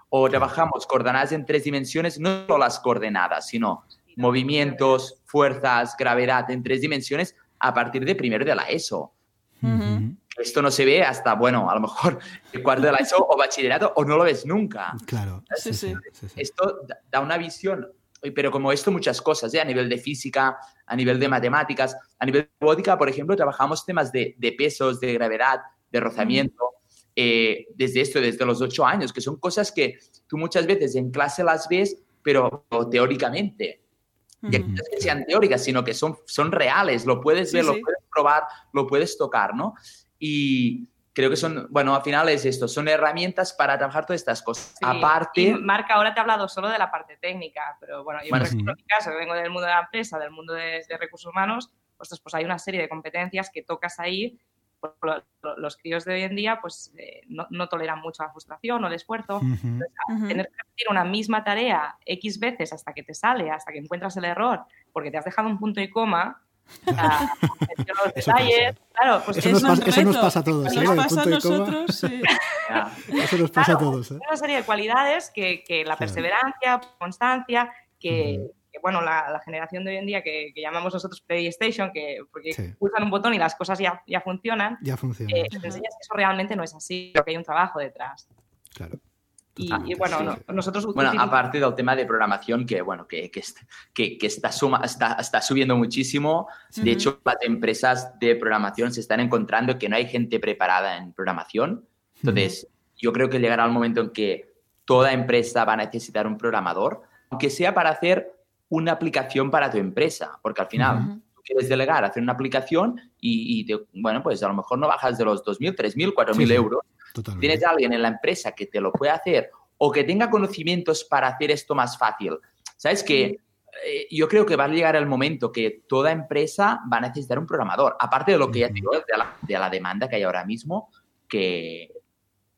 O trabajamos coordenadas en tres dimensiones, no solo las coordenadas, sino movimientos, fuerzas, gravedad en tres dimensiones a partir de primero de la ESO. Uh -huh. Esto no se ve hasta, bueno, a lo mejor <laughs> el cuarto de la ESO o bachillerato o no lo ves nunca. Claro. Sí, sí. Esto da una visión pero como esto muchas cosas, ¿eh? a nivel de física, a nivel de matemáticas, a nivel de robótica, por ejemplo, trabajamos temas de, de pesos, de gravedad, de rozamiento, eh, desde esto, desde los ocho años, que son cosas que tú muchas veces en clase las ves, pero teóricamente. -huh. no es que sean teóricas, sino que son, son reales, lo puedes ver, sí, lo puedes probar, lo puedes tocar, ¿no? Y, creo que son, bueno, al final es esto, son herramientas para trabajar todas estas cosas. Sí, Aparte... Y Marca, ahora te ha hablado solo de la parte técnica, pero bueno, yo bueno, sí. en mi caso, que vengo del mundo de la empresa, del mundo de, de recursos humanos, pues, pues hay una serie de competencias que tocas ahí los críos de hoy en día pues eh, no, toleran mucho la frustración o el esfuerzo. Tener que repetir una misma tarea X veces hasta que te sale, hasta que encuentras el error, porque te has dejado un punto y coma, los <laughs> detalles, claro, pues eso, nos pasa, <laughs> eso, nos pasa, a todos. ¿eh? Nos pasa a nosotros, sí. Eso nos pasa a todos. ¿eh? Una serie de cualidades que, que la perseverancia, constancia, que, bueno, la, generación de hoy en día que, llamamos nosotros PlayStation, que porque pulsan un botón y las cosas ya, ya funcionan, ya funciona. Eh, te enseñas que eso realmente no es así, que hay un trabajo detrás. Claro. Y, bueno, nosotros... Bueno, aparte del tema de programación, que bueno, que, que, que está, suma, está, está, subiendo muchísimo. De hecho, las empresas de programación se están encontrando que no hay gente preparada en programación. Entonces, yo creo que llegará el momento en que toda empresa va a necesitar un programador, aunque sea para hacer una aplicación para tu empresa, porque al final tú quieres delegar, hacer una aplicación y, bueno, pues a lo mejor no bajas de los 2.000, 3.000, 4.000 euros. Tienes a alguien en la empresa que te lo puede hacer o que tenga conocimientos para hacer esto más fácil. ¿Sabes que eh, yo creo que va a llegar el momento que toda empresa va a necesitar un programador, aparte de lo que ya te digo, de la demanda que hay ahora mismo, que,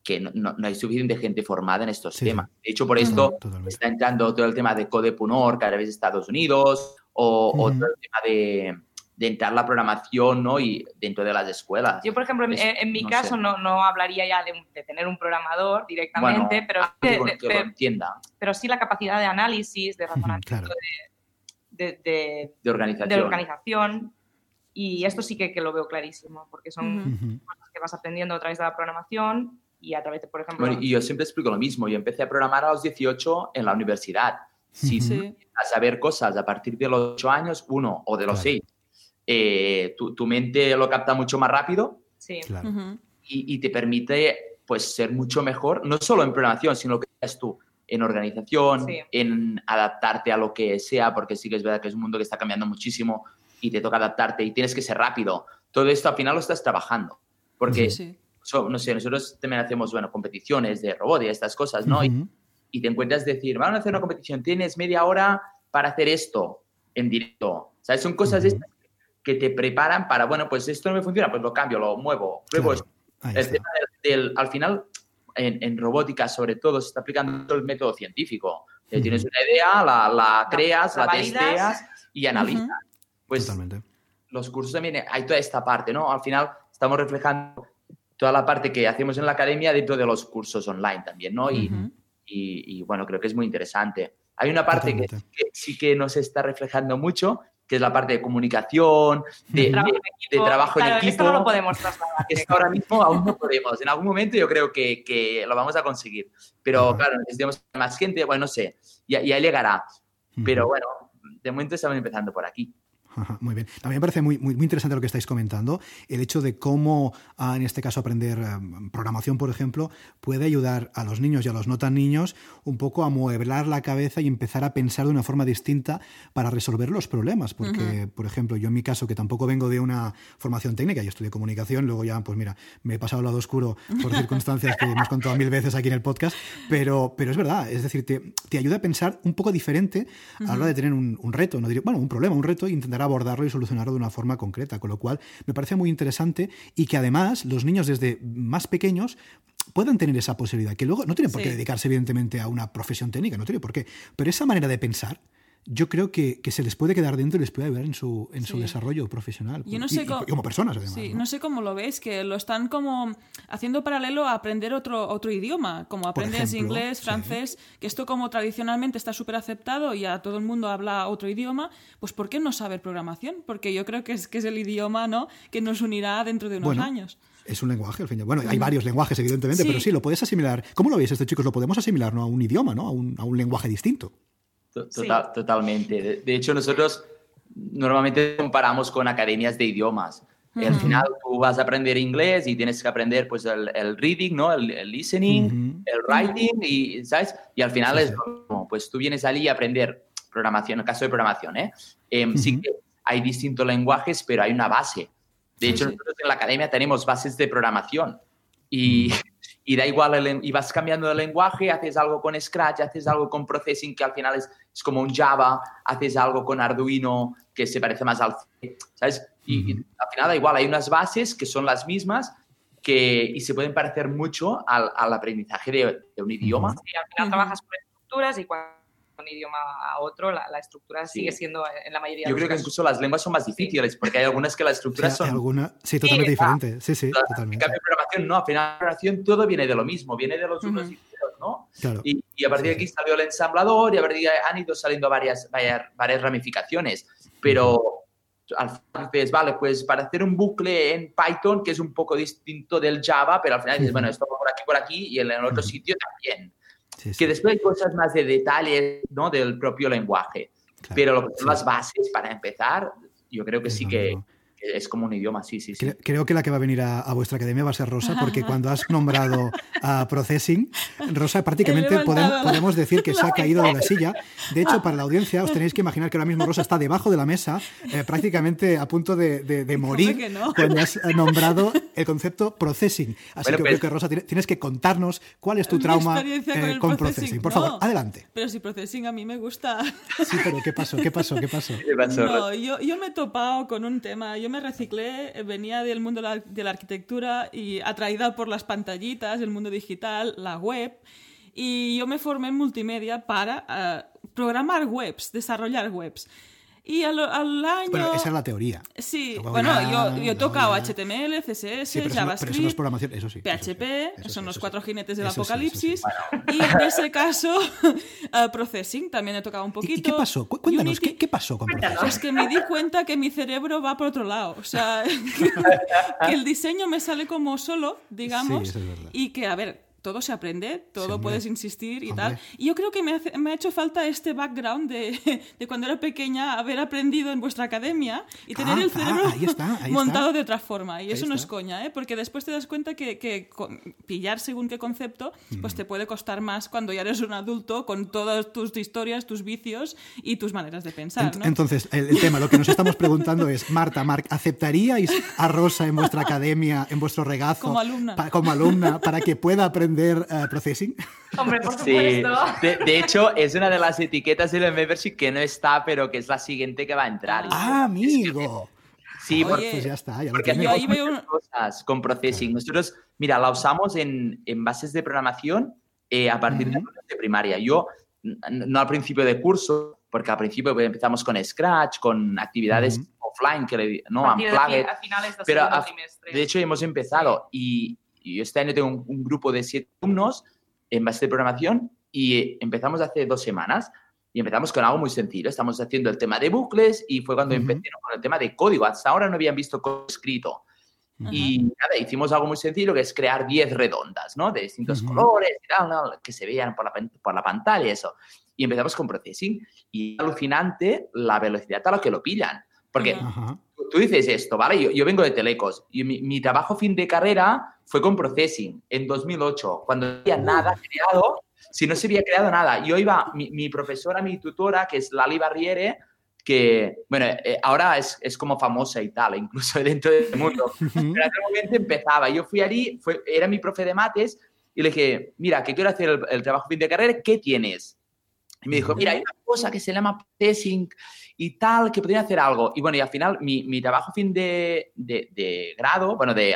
que no, hay suficiente gente formada en estos temas. De hecho, por esto está entrando todo el tema de Code.org cada vez Estados Unidos o, todo el tema de, entrar la programación ¿no? y dentro de las escuelas. Yo, por ejemplo, en, mi caso no, no, hablaría ya de, tener un programador directamente, pero, que, entienda. pero sí la capacidad de análisis, de razonamiento, de, de, organización. de organización. Y esto sí que, lo veo clarísimo, porque son cosas que vas aprendiendo a través de la programación y a través de, por ejemplo... y yo siempre explico lo mismo. Yo empecé a programar a los 18 en la universidad. Si sí. a saber cosas a partir de los 8 años, uno, o de los 6, eh, tu, tu, mente lo capta mucho más rápido sí. y, y, te permite pues ser mucho mejor, no solo en programación, sino que es tú en organización, en adaptarte a lo que sea, porque sí que es verdad que es un mundo que está cambiando muchísimo y te toca adaptarte y tienes que ser rápido. Todo esto al final lo estás trabajando, porque no sé, nosotros también hacemos, bueno, competiciones de robot y estas cosas, ¿no? y, te encuentras decir, vamos a hacer una competición, tienes media hora para hacer esto en directo. ¿Sabes? Son cosas estas que te preparan para, bueno, pues esto no me funciona, pues lo cambio, lo muevo. Luego, el tema del, al final, en, robótica sobre todo, se está aplicando el método científico. Tienes una idea, la, creas, la, testeas y analizas. Pues los cursos también hay toda esta parte, ¿no? Al final estamos reflejando toda la parte que hacemos en la academia dentro de los cursos online también, ¿no? y, y, bueno, creo que es muy interesante. Hay una parte que, sí que nos está reflejando mucho, que es la parte de comunicación, de, trabajo en equipo. Esto no lo podemos trasladar. Esto ahora mismo aún no podemos. En algún momento yo creo que, que lo vamos a conseguir. Pero claro, necesitamos más gente, bueno, no sé, ya, ya llegará. Pero bueno, de momento estamos empezando por aquí. Muy bien. A mí me parece muy, muy, interesante lo que estáis comentando. El hecho de cómo, ah, en este caso, aprender ah, programación, por ejemplo, puede ayudar a los niños y a los no tan niños un poco a mueblar la cabeza y empezar a pensar de una forma distinta para resolver los problemas. Porque, por ejemplo, yo en mi caso, que tampoco vengo de una formación técnica, yo estudié comunicación, luego ya, pues mira, me he pasado al lado oscuro por circunstancias que hemos contado mil veces aquí en el podcast, pero, pero es verdad, es decir, te, te ayuda a pensar un poco diferente a la hora de tener un, reto, no bueno, un problema, un reto e intentar abordarlo y solucionarlo de una forma concreta, con lo cual me parece muy interesante y que además los niños desde más pequeños puedan tener esa posibilidad, que luego no tienen por qué dedicarse evidentemente a una profesión técnica, no tiene por qué, pero esa manera de pensar yo creo que, se les puede quedar dentro y les puede ayudar en su, en su desarrollo profesional. Yo no sé cómo, como personas, además. Sí, ¿no? sé cómo lo veis, que lo están como haciendo paralelo a aprender otro, otro idioma, como aprendes inglés, francés, que esto como tradicionalmente está súper aceptado y a todo el mundo habla otro idioma, pues ¿por qué no saber programación? Porque yo creo que es, que es el idioma ¿no? que nos unirá dentro de unos años. Es un lenguaje, al fin. Bueno, hay varios lenguajes, evidentemente, pero sí, lo puedes asimilar. ¿Cómo lo veis esto, chicos? Lo podemos asimilar ¿no? a un idioma, ¿no? a un, a un lenguaje distinto. Totalmente. De, hecho, nosotros normalmente comparamos con academias de idiomas. Al final tú vas a aprender inglés y tienes que aprender pues el, reading, ¿no? El, listening, el writing y, ¿sabes? Y al final es como, pues tú vienes allí a aprender programación, en el caso de programación, ¿eh? Em, sí que hay distintos lenguajes, pero hay una base. De hecho, nosotros en la academia tenemos bases de programación y, y da igual, y vas cambiando de lenguaje, haces algo con Scratch, haces algo con Processing, que al final es, es como un Java, haces algo con Arduino que se parece más al C, ¿sabes? Y, al final da igual, hay unas bases que son las mismas que, y se pueden parecer mucho al, aprendizaje de, un idioma. Sí, al final trabajas con estructuras y cuando un idioma a otro, la, estructura sigue siendo en la mayoría Yo de creo que incluso las lenguas son más difíciles, porque hay algunas que la estructura son... Alguna, sí, totalmente diferente. Sí, sí, totalmente. En cambio, programación no, al final la programación todo viene de lo mismo, viene de los unos y ceros, ¿no? Y, y, a partir de aquí salió el ensamblador y a partir de ahí han ido saliendo varias, varias, varias ramificaciones, pero al final dices, vale, pues para hacer un bucle en Python, que es un poco distinto del Java, pero al final dices, bueno, esto va por aquí, por aquí y en el otro sitio también. Que después hay cosas más de detalles ¿no? del propio lenguaje. Pero lo que son las bases para empezar, yo creo que sí que, es como un idioma, sí, sí, sí. Creo, que la que va a venir a, vuestra academia va a ser Rosa, porque cuando has nombrado a Processing, Rosa prácticamente podemos, decir que se ha <laughs> caído de la silla. De hecho, para la audiencia, os tenéis que imaginar que ahora mismo Rosa está debajo de la mesa, eh, prácticamente a punto de, morir cuando has nombrado el concepto Processing. Así que creo que, Rosa, tienes que contarnos cuál es tu trauma eh, con, processing. Por favor, adelante. Pero si Processing a mí me gusta. Sí, pero ¿qué pasó? ¿Qué pasó? ¿Qué pasó? No, yo, yo me he topado con un tema. Yo me reciclé, eh, venía del mundo de la arquitectura y atraída por las pantallitas, el mundo digital, la web. Y yo me formé en multimedia para eh, programar webs, desarrollar webs. Y al, año... Pero esa es la teoría. Sí, bueno, yo, yo he tocado HTML, CSS, JavaScript, programación, eso sí, PHP, son los cuatro jinetes del apocalipsis. y en <laughs> ese caso, uh, <laughs> Processing también he tocado un poquito. ¿Y, qué pasó? Cuéntanos, ¿qué, pasó con Processing? Es que me di cuenta que mi cerebro va por otro lado. O sea, <laughs> que el diseño me sale como solo, digamos. y que, a ver, todo se aprende, todo puedes insistir y tal. Y yo creo que me, ha hecho falta este background de, <laughs> de, cuando era pequeña, haber aprendido en vuestra academia y tener ah, el cerebro montado de otra forma. Y eso no es coña, ¿eh? porque después te das cuenta que, que pillar según qué concepto, pues te puede costar más cuando ya eres un adulto con todas tus historias, tus vicios y tus maneras de pensar. Entonces, el, tema, lo que nos estamos preguntando es, Marta, Marc, ¿aceptaríais a Rosa en vuestra academia, en vuestro regazo? Como alumna. como alumna, para que pueda aprender eh, processing? <laughs> Hombre, por supuesto. De, hecho, es una de las etiquetas del membership que no está, pero que es la siguiente que va a entrar. ¡Ah, amigo! Sí, pues ya está. Ya porque hacemos muchas cosas con processing. Nosotros, mira, la usamos en, en bases de programación eh, a partir de, de primaria. Yo, no al principio de curso, porque al principio pues, empezamos con Scratch, con actividades offline, que no, a finales de pero de hecho hemos empezado y, y este año tengo un, grupo de siete alumnos en base de programación y empezamos hace dos semanas y empezamos con algo muy sencillo. Estamos haciendo el tema de bucles y fue cuando empecé con el tema de código. Hasta ahora no habían visto código escrito. Y nada, hicimos algo muy sencillo que es crear 10 redondas, ¿no? De distintos colores y tal, que se vean por la, por la pantalla y eso. Y empezamos con processing. Y alucinante la velocidad a la que lo pillan. Porque tú dices esto, ¿vale? Yo, yo vengo de Telecos y mi, mi, trabajo fin de carrera fue con Processing en 2008, cuando no había nada creado, si no se había creado nada. Yo iba, mi, mi profesora, mi tutora, que es Lali Barriere, que, bueno, eh, ahora es, es, como famosa y tal, <laughs> incluso dentro del mundo. <laughs> Pero en aquel momento empezaba. Yo fui allí, fue, era mi profe de mates, y le dije, mira, que quiero hacer el, el trabajo fin de carrera, ¿qué tienes? Y me dijo, mira, hay una cosa que se llama processing y tal, que podría hacer algo. Y bueno, y al final mi, mi trabajo fin de, de, grado, bueno, de,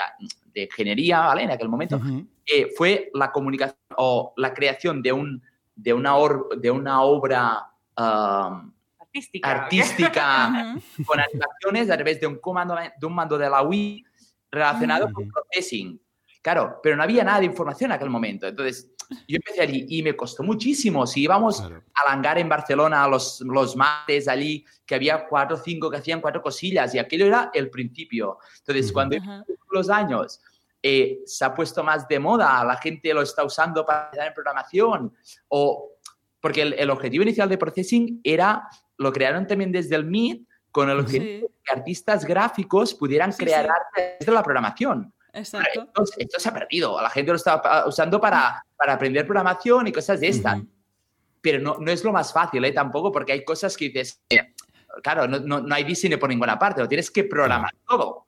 de, ingeniería, ¿vale? En aquel momento, eh, fue la comunicación o la creación de, un, de, una, de una obra um, artística, artística <laughs> con animaciones a través de un, comando, de un mando de la Wii relacionado con processing. Claro, pero no había nada de información en aquel momento. Entonces, yo empecé allí y me costó muchísimo. Si íbamos a Langar en Barcelona, los, los mates allí, que había cuatro o cinco que hacían cuatro cosillas y aquello era el principio. Entonces, cuando los años eh, se ha puesto más de moda, la gente lo está usando para hacer en programación, o porque el, objetivo inicial de Processing era, lo crearon también desde el MIT, con el objetivo de que artistas gráficos pudieran crear arte desde la programación. Exacto. Esto, se ha perdido. La gente lo está usando para, para aprender programación y cosas de estas. Pero no, no, es lo más fácil, ¿eh? Tampoco, porque hay cosas que dices, claro, no, no, no, hay diseño por ninguna parte, lo tienes que programar todo.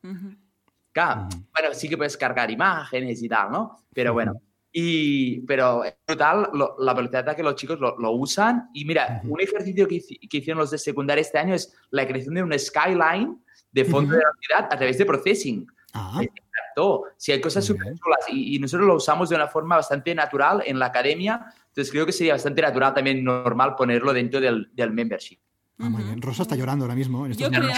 Claro, bueno, sí que puedes cargar imágenes y tal, ¿no? Pero bueno, Y, pero es brutal la velocidad a que los chicos lo, usan. Y mira, un ejercicio que, hicieron los de secundaria este año es la creación de un skyline de fondo de la ciudad a través de processing. Ah. Si hay cosas súper chulas y, nosotros lo usamos de una forma bastante natural en la academia, entonces creo que sería bastante natural también normal ponerlo dentro del, del membership. Ah, muy bien. Rosa está llorando ahora mismo. Yo creo que,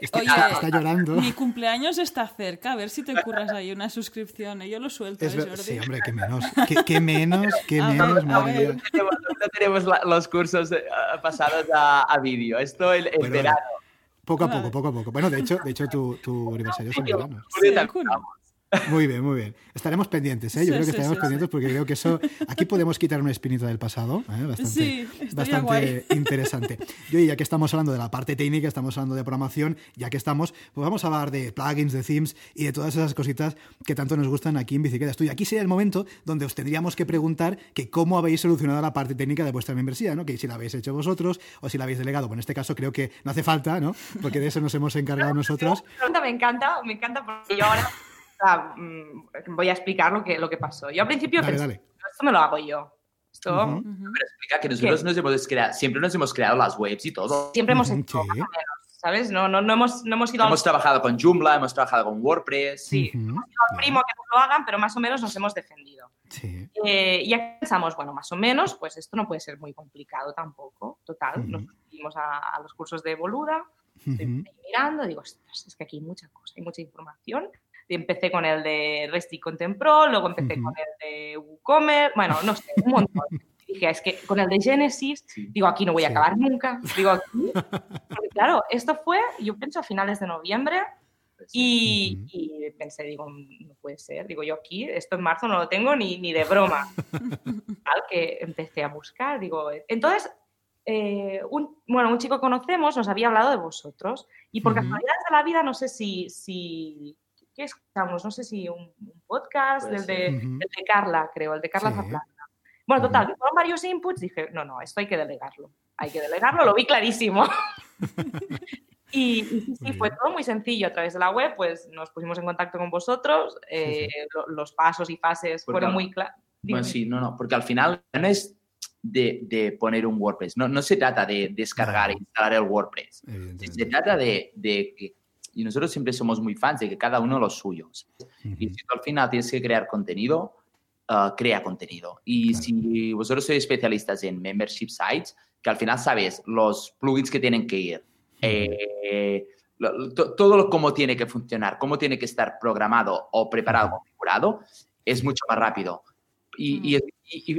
está, oye, está llorando. mi cumpleaños está cerca, a ver si te curras ahí una suscripción. ¿eh? Yo lo suelto, es ¿eh, Sí, hombre, qué menos. Qué, menos, qué menos, madre No tenemos los cursos eh, pasados a, a vídeo. Esto el, verano. Poco a poco, poco a poco. Bueno, de hecho, de hecho tu, tu <laughs> aniversario es en verano. Muy bien, muy bien. Estaremos pendientes, ¿eh? Yo creo que estaremos pendientes porque creo que eso. Aquí podemos quitar una espinita del pasado, ¿eh? bastante, bastante <laughs> interesante. Yo, ya que estamos hablando de la parte técnica, estamos hablando de programación, ya que estamos, pues vamos a hablar de plugins, de themes y de todas esas cositas que tanto nos gustan aquí en Bicicleta Estudio. Aquí sería el momento donde os tendríamos que preguntar que cómo habéis solucionado la parte técnica de vuestra membresía, ¿no? Que si la habéis hecho vosotros o si la habéis delegado. Bueno, en este caso creo que no hace falta, ¿no? Porque de eso nos hemos encargado nosotros. Me encanta, me encanta porque yo ahora Mm, voy a explicar lo que, lo que pasó. Yo al principio pensé, esto me lo hago yo. Esto... Pero explica que nosotros nos hemos creado, siempre nos hemos creado las webs y todo. Siempre hemos hecho ¿sabes? No, no, no, hemos, no hemos ido Hemos trabajado con Joomla, hemos trabajado con WordPress. Sí, hemos ido al primo que lo hagan, pero más o menos nos hemos defendido. Sí. Eh, y ya pensamos, bueno, más o menos, pues esto no puede ser muy complicado tampoco. Total, nos fuimos a, los cursos de Boluda, estoy mirando, digo, es que aquí hay mucha cosa, hay mucha información empecé con el de Resti Contempro, luego empecé con el de WooCommerce, bueno, no sé, un montón. <laughs> dije, es que con el de Genesis, digo, aquí no voy a acabar nunca. Digo, aquí. <laughs> claro, esto fue, yo pienso, a finales de noviembre. Pues y, y, pensé, digo, no puede ser. Digo, yo aquí, esto en marzo no lo tengo ni, ni de broma. <laughs> Al que empecé a buscar, digo, entonces, eh, un, bueno, un chico que conocemos nos había hablado de vosotros. Y por casualidad de la vida, no sé si, si ¿qué escuchamos? No sé si un, podcast, el de, Carla, creo, el de Carla Zaplana. Bueno, total, fueron varios inputs, dije, no, no, esto hay que delegarlo. Hay que delegarlo, lo vi clarísimo. <laughs> y, sí, fue todo muy sencillo. A través de la web, pues nos pusimos en contacto con vosotros, eh, los pasos y fases fueron muy claros. Bueno, sí, no, no, porque al final no es de, poner un WordPress, no, no se trata de descargar e instalar el WordPress. Se trata de, de que y nosotros siempre somos muy fans de que cada uno los suyos. Y si tú al final tienes que crear contenido, ah, crea contenido. Y si vosotros sois especialistas en membership sites, que al final sabes los plugins que tienen que ir, eh, todo lo, cómo tiene que funcionar, cómo tiene que estar programado o preparado, o configurado, es mucho más rápido. Y,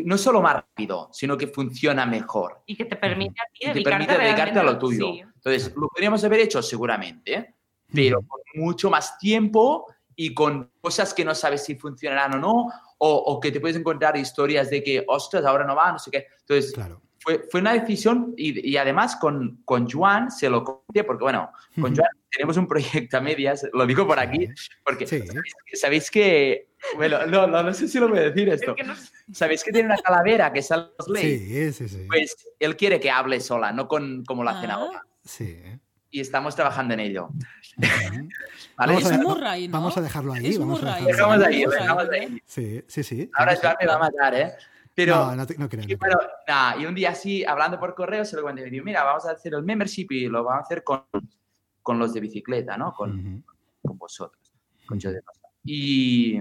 no solo más rápido, sino que funciona mejor. Y que te permite a ti dedicarte, a lo tuyo. Entonces, lo podríamos haber hecho seguramente, pero con mucho más tiempo y con cosas que no sabes si funcionarán o no, o, que te puedes encontrar historias de que, ostras, ahora no va, no sé qué. Entonces, fue, fue, una decisión y, y, además con, con Juan se lo conté, porque bueno, con Juan tenemos un proyecto a medias, lo digo por aquí, porque ¿sabéis, que, bueno, no, no, no, sé si lo voy a decir esto, ¿sabéis que tiene una calavera que sale los Sí, sí, sí. Pues él quiere que hable sola, no con, como lo hacen ah. ahora. Sí y estamos trabajando en ello. Vamos, a, vamos, a, dejarlo ahí. vamos a dejarlo ahí. Dejamos ahí, Sí, sí, sí. Ahora Joan me va a matar, ¿eh? Pero, no, no, no creo. Y, bueno, nada, y un día así, hablando por correo, se lo comenté. Digo, mira, vamos a hacer el membership y lo vamos a hacer con, con los de bicicleta, ¿no? Con, con vosotros, con yo de y,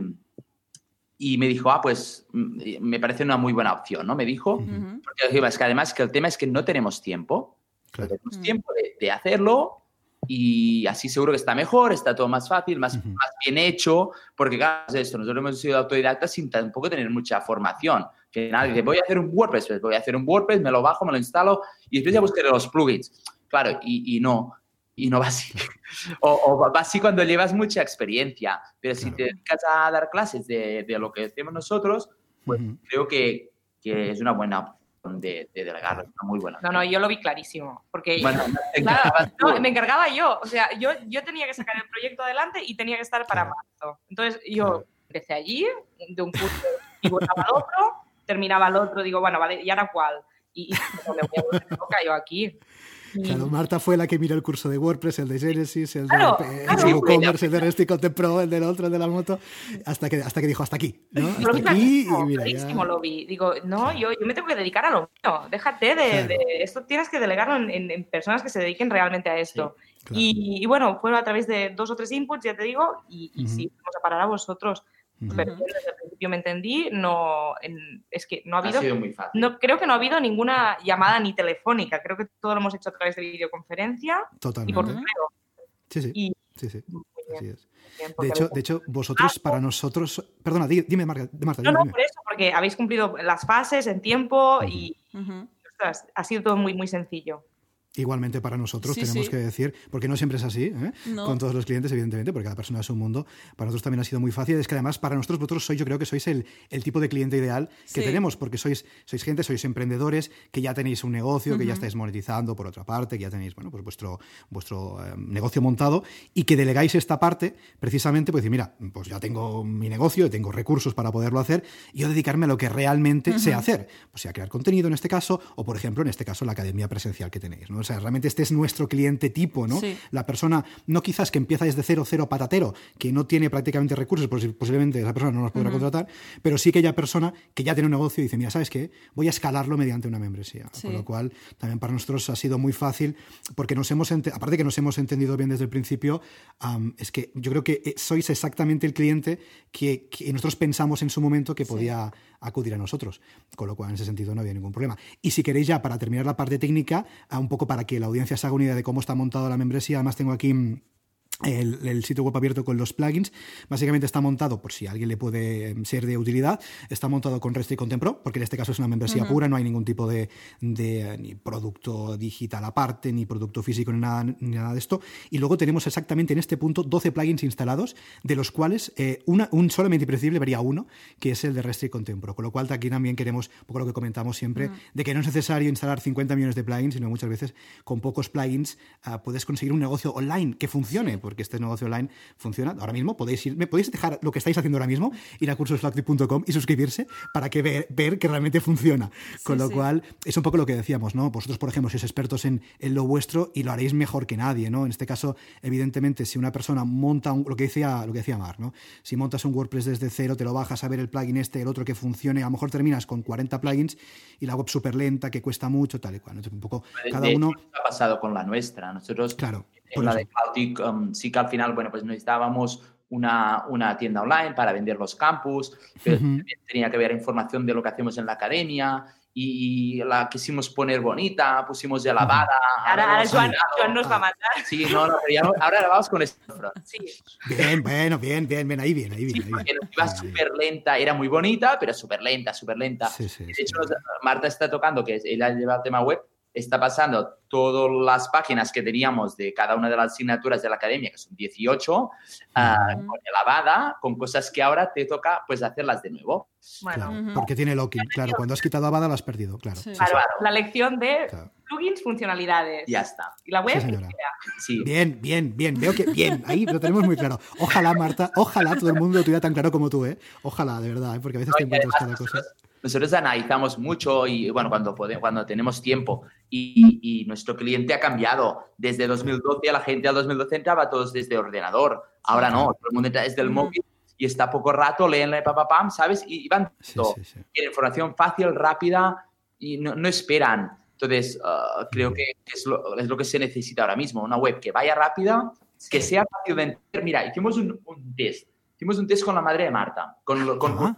y me dijo, ah, pues mm, me parece una muy buena opción, ¿no? Me dijo, porque es que además que el tema es que no tenemos tiempo tenemos mm. tiempo de, hacerlo y así seguro que está mejor, está todo más fácil, más, más bien hecho, porque claro, es esto, nosotros hemos sido autodidactas sin tampoco tener mucha formación. Que nadie dice, voy a hacer un WordPress, pues voy a hacer un WordPress, me lo bajo, me lo instalo y después ya buscaré los plugins. Claro, y, y no, y no va así. <laughs> o, o, va así cuando llevas mucha experiencia, pero si te dedicas a dar clases de, de lo que hacemos nosotros, pues creo que, que es una buena opción de, de delegar, muy buena. No, no, yo lo vi clarísimo, porque <laughs> me encargaba yo, o sea, yo, yo tenía que sacar el proyecto adelante y tenía que estar para marzo. Entonces yo empecé allí, de un curso y volvaba al otro, terminaba el otro, digo, bueno, vale, ¿y ahora cuál? Y, me voy a volver <laughs> yo aquí. Claro, Marta fue la que miró el curso de WordPress, el de Genesis, el de WooCommerce, el de Resty Content Pro, el del otro, el de la moto, hasta que, hasta que dijo hasta aquí. ¿no? Hasta aquí y mira. Ya... lo vi. Digo, no, yo, yo, me tengo que dedicar a lo mío. Déjate de, esto, tienes que delegarlo en, personas que se dediquen realmente a esto. y, bueno, fue a través de dos o tres inputs, ya te digo, y, y sí, vamos a parar a vosotros. Pero desde el principio me entendí, no, es que no ha habido... No, creo que no ha habido ninguna llamada ni telefónica, creo que todo lo hemos hecho a través de videoconferencia Totalmente. y por correo. Sí, sí. sí, sí. Así es. de, hecho, de hecho, vosotros, para nosotros... Perdona, dime, Marta. Marta no, no, por eso, porque habéis cumplido las fases en tiempo y, ha sido todo muy, muy sencillo. Igualmente para nosotros tenemos que decir, porque no siempre es así, ¿eh? con todos los clientes, evidentemente, porque cada persona es un mundo. Para nosotros también ha sido muy fácil. Es que además, para nosotros, vosotros sois, yo creo que sois el, el tipo de cliente ideal que tenemos, porque sois, sois gente, sois emprendedores, que ya tenéis un negocio, que ya estáis monetizando por otra parte, que ya tenéis bueno, pues vuestro, vuestro eh, negocio montado y que delegáis esta parte precisamente, pues decir, mira, pues ya tengo mi negocio, tengo recursos para poderlo hacer y yo dedicarme a lo que realmente sé hacer, pues sea crear contenido en este caso, o por ejemplo, en este caso, la academia presencial que tenéis. ¿no? O sea, realmente este es nuestro cliente tipo, ¿no? La persona, no quizás que empieza desde cero, cero patatero, que no tiene prácticamente recursos, posiblemente esa persona no nos podrá contratar, pero sí que aquella persona que ya tiene un negocio y dice, mira, ¿sabes qué? Voy a escalarlo mediante una membresía. Con lo cual, también para nosotros ha sido muy fácil, porque nos hemos, aparte que nos hemos entendido bien desde el principio, es que yo creo que eh, sois exactamente el cliente que, nosotros pensamos en su momento que podía acudir a nosotros. Con lo cual, en ese sentido, no había ningún problema. Y si queréis ya, para terminar la parte técnica, un poco para que la audiencia se haga una idea de cómo está montado la membresía, además tengo aquí mm, el, sitio web abierto con los plugins. Básicamente está montado, por si a alguien le puede em, ser de utilidad, está montado con Rest y porque en este caso es una membresía pura, no hay ningún tipo de, de, ni producto digital aparte, ni producto físico, ni nada, ni nada de esto. Y luego tenemos exactamente en este punto 12 plugins instalados, de los cuales eh, una, un solamente imprescindible vería uno, que es el de Rest y. Con lo cual aquí también queremos, un poco lo que comentamos siempre, de que no es necesario instalar 50 millones de plugins, sino muchas veces con pocos plugins ah, puedes conseguir un negocio online que funcione porque este negocio online funciona. Ahora mismo podéis ir, me podéis dejar lo que estáis haciendo ahora mismo, ir a cursoslactic.com y suscribirse para que ver, ver que realmente funciona. Con lo cual, es un poco lo que decíamos, ¿no? Vosotros, por ejemplo, sois expertos en, en, lo vuestro y lo haréis mejor que nadie, ¿no? En este caso, evidentemente, si una persona monta lo que decía, lo que decía Mar, ¿no? Si montas un WordPress desde cero, te lo bajas a ver el plugin este, el otro que funcione, a lo mejor terminas con 40 plugins y la web súper lenta, que cuesta mucho, tal y cual. Entonces, un poco cada uno. ha pasado con la nuestra. Nosotros claro en la de Cloudic um, sí que al final, bueno, pues necesitábamos una, una, tienda online para vender los campus, pero tenía que ver información de lo que hacemos en la academia y la quisimos poner bonita, pusimos ya lavada. Ahora, ahora Joan, nos va a matar. Sí, no, no, pero ya, ahora vamos con esto. Sí. Bien, bueno, bien, bien, bien, ahí bien, ahí bien. Sí, iba súper lenta, era muy bonita, pero súper lenta, súper lenta. Sí, sí, de hecho, Marta está tocando, que ella lleva el tema web, está pasando todas las páginas que teníamos de cada una de las asignaturas de la academia, que son 18, ah, con lavada, con cosas que ahora te toca pues hacerlas de nuevo. Bueno, porque tiene locking, claro, cuando has quitado Avada la has perdido, claro. La lección de plugins, funcionalidades. Ya está. Y la web. Sí, Bien, bien, bien, veo que bien, ahí lo tenemos muy claro. Ojalá, Marta, ojalá todo el mundo lo tuviera tan claro como tú, ¿eh? Ojalá, de verdad, ¿eh? porque a veces te encuentras cada cosa nosotros analizamos mucho y bueno, cuando, podemos, cuando tenemos tiempo y, nuestro cliente ha cambiado. Desde 2012 a la gente al 2012 entraba todos desde ordenador. Ahora no, todo el mundo entra desde el móvil y está poco rato, leen la pam, ¿sabes? Y, van todo. Quieren información fácil, rápida y no, no esperan. Entonces, uh, creo que es lo, es lo, que se necesita ahora mismo, una web que vaya rápida, que sea fácil de entender. Mira, hicimos un, un, test. Hicimos un test con la madre de Marta, con, con,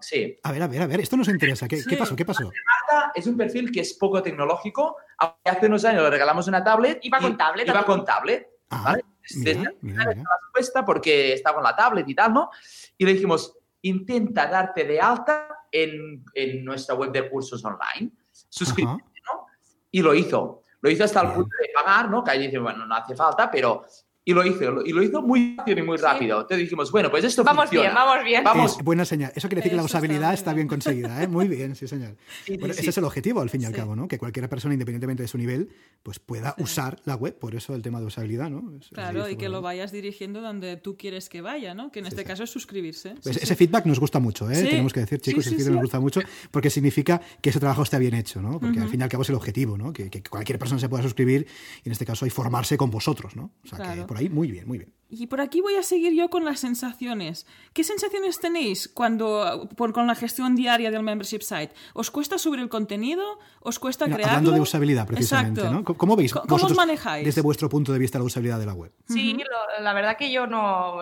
Sí. A ver, a ver, a ver, esto nos interesa. ¿Qué, ¿qué pasó? ¿Qué pasó? Marta es un perfil que es poco tecnológico. Hace unos años le regalamos una tablet. Iba con tablet. Iba con tablet. Ah, mira, mira, mira. porque está con la tablet y tal, ¿no? Y le dijimos, intenta darte de alta en, en nuestra web de cursos online. Suscríbete, ¿no? Y lo hizo. Lo hizo hasta el punto de pagar, ¿no? Que ahí dice, bueno, no hace falta, pero y lo hizo, y lo hizo muy fácil y muy rápido. Te dijimos, bueno, pues esto vamos funciona. bien, vamos bien. Vamos. Es buena señal. Eso quiere decir que la usabilidad está bien. conseguida, ¿eh? Muy bien, sí, señor. Sí, <laughs> sí, Bueno, sí. ese es el objetivo, al fin y al cabo, ¿no? Que cualquier persona, independientemente de su nivel, pues pueda usar la web. Por eso el tema de usabilidad, ¿no? Es- Claro, y que lo vayas dirigiendo donde tú quieres que vaya, ¿no? Que en este caso es suscribirse. Pues Sí, ese sí. feedback nos gusta mucho, ¿eh? Sí. tenemos que decir, chicos, Sí, el feedback sí. nos gusta mucho porque significa que ese trabajo está bien hecho, ¿no? Porque al fin y al cabo es el objetivo, ¿no? Que, que cualquier persona se pueda suscribir y en este caso hay formarse con vosotros, ¿no? O sea, que por ahí muy bien, muy bien. Y por aquí voy a seguir yo con las sensaciones. ¿Qué sensaciones tenéis cuando por- con la gestión diaria del membership site? ¿Os cuesta subir el contenido? ¿Os cuesta crearlo? hablando de usabilidad, precisamente, Exacto. ¿no? ¿Cómo- ¿Cómo veis ¿Cómo- ¿Cómo os manejáis? desde vuestro punto de vista la usabilidad de la web? Sí, lo- la verdad que yo no.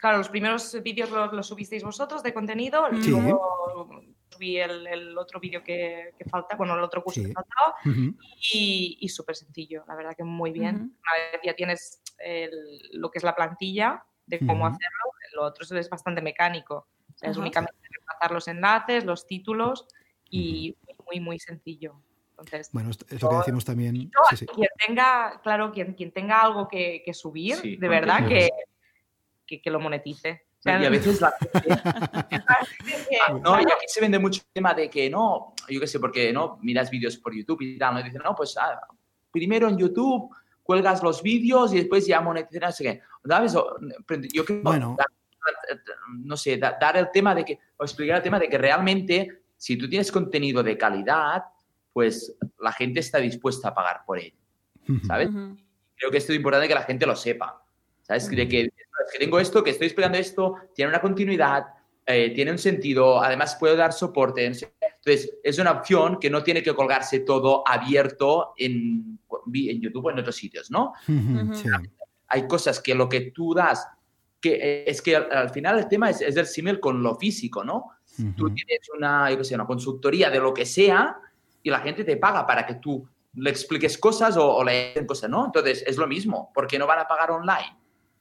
Claro, los primeros vídeos los, los subisteis vosotros de contenido, Sí. luego subí el, el otro vídeo que, que falta, bueno, el otro curso Sí. que faltaba, Ujú. y, y súper sencillo, la verdad que muy bien. Una vez ya tienes el- lo que es la plantilla de cómo hacerlo, lo otro es bastante mecánico. O sea, es únicamente reemplazar los enlaces, los títulos y muy, muy sencillo. Entonces, Bueno, es es lo que decimos también. yo, Sí, sí. quien tenga, claro, quien, quien tenga algo que, que subir, Sí, de verdad que, que lo monetice. Y a veces la <laughs> gente que- no, y aquí se vende mucho el tema de que no, yo qué sé, porque no miras vídeos por YouTube y tal, ¿no? Y dicen, no, pues ah, primero en YouTube cuelgas los vídeos y después ya monetizas, no sé qué. ¿Sabes? Yo creo, Bueno. dar- no sé, da- dar el tema de que, o explicar el tema de que realmente, si tú tienes contenido de calidad, pues la gente está dispuesta a pagar por él, Ujú. ¿sabes? Creo que esto es importante que la gente lo sepa. ¿Sabes? De que, que tengo esto, que estoy explicando esto, tiene una continuidad, eh, tiene un sentido, además puedo dar soporte. Entonces, es una opción que no tiene que colgarse todo abierto en, en YouTube o en otros sitios, ¿no? Sí. Hay cosas que lo que tú das, que eh, es que al, al final el tema es, es el símil con lo físico, ¿no? Tú Ujú. tienes una, yo qué sé, una consultoría de lo que sea y la gente te paga para que tú le expliques cosas o, o le den cosas, ¿no? Entonces, es lo mismo, porque no van a pagar online.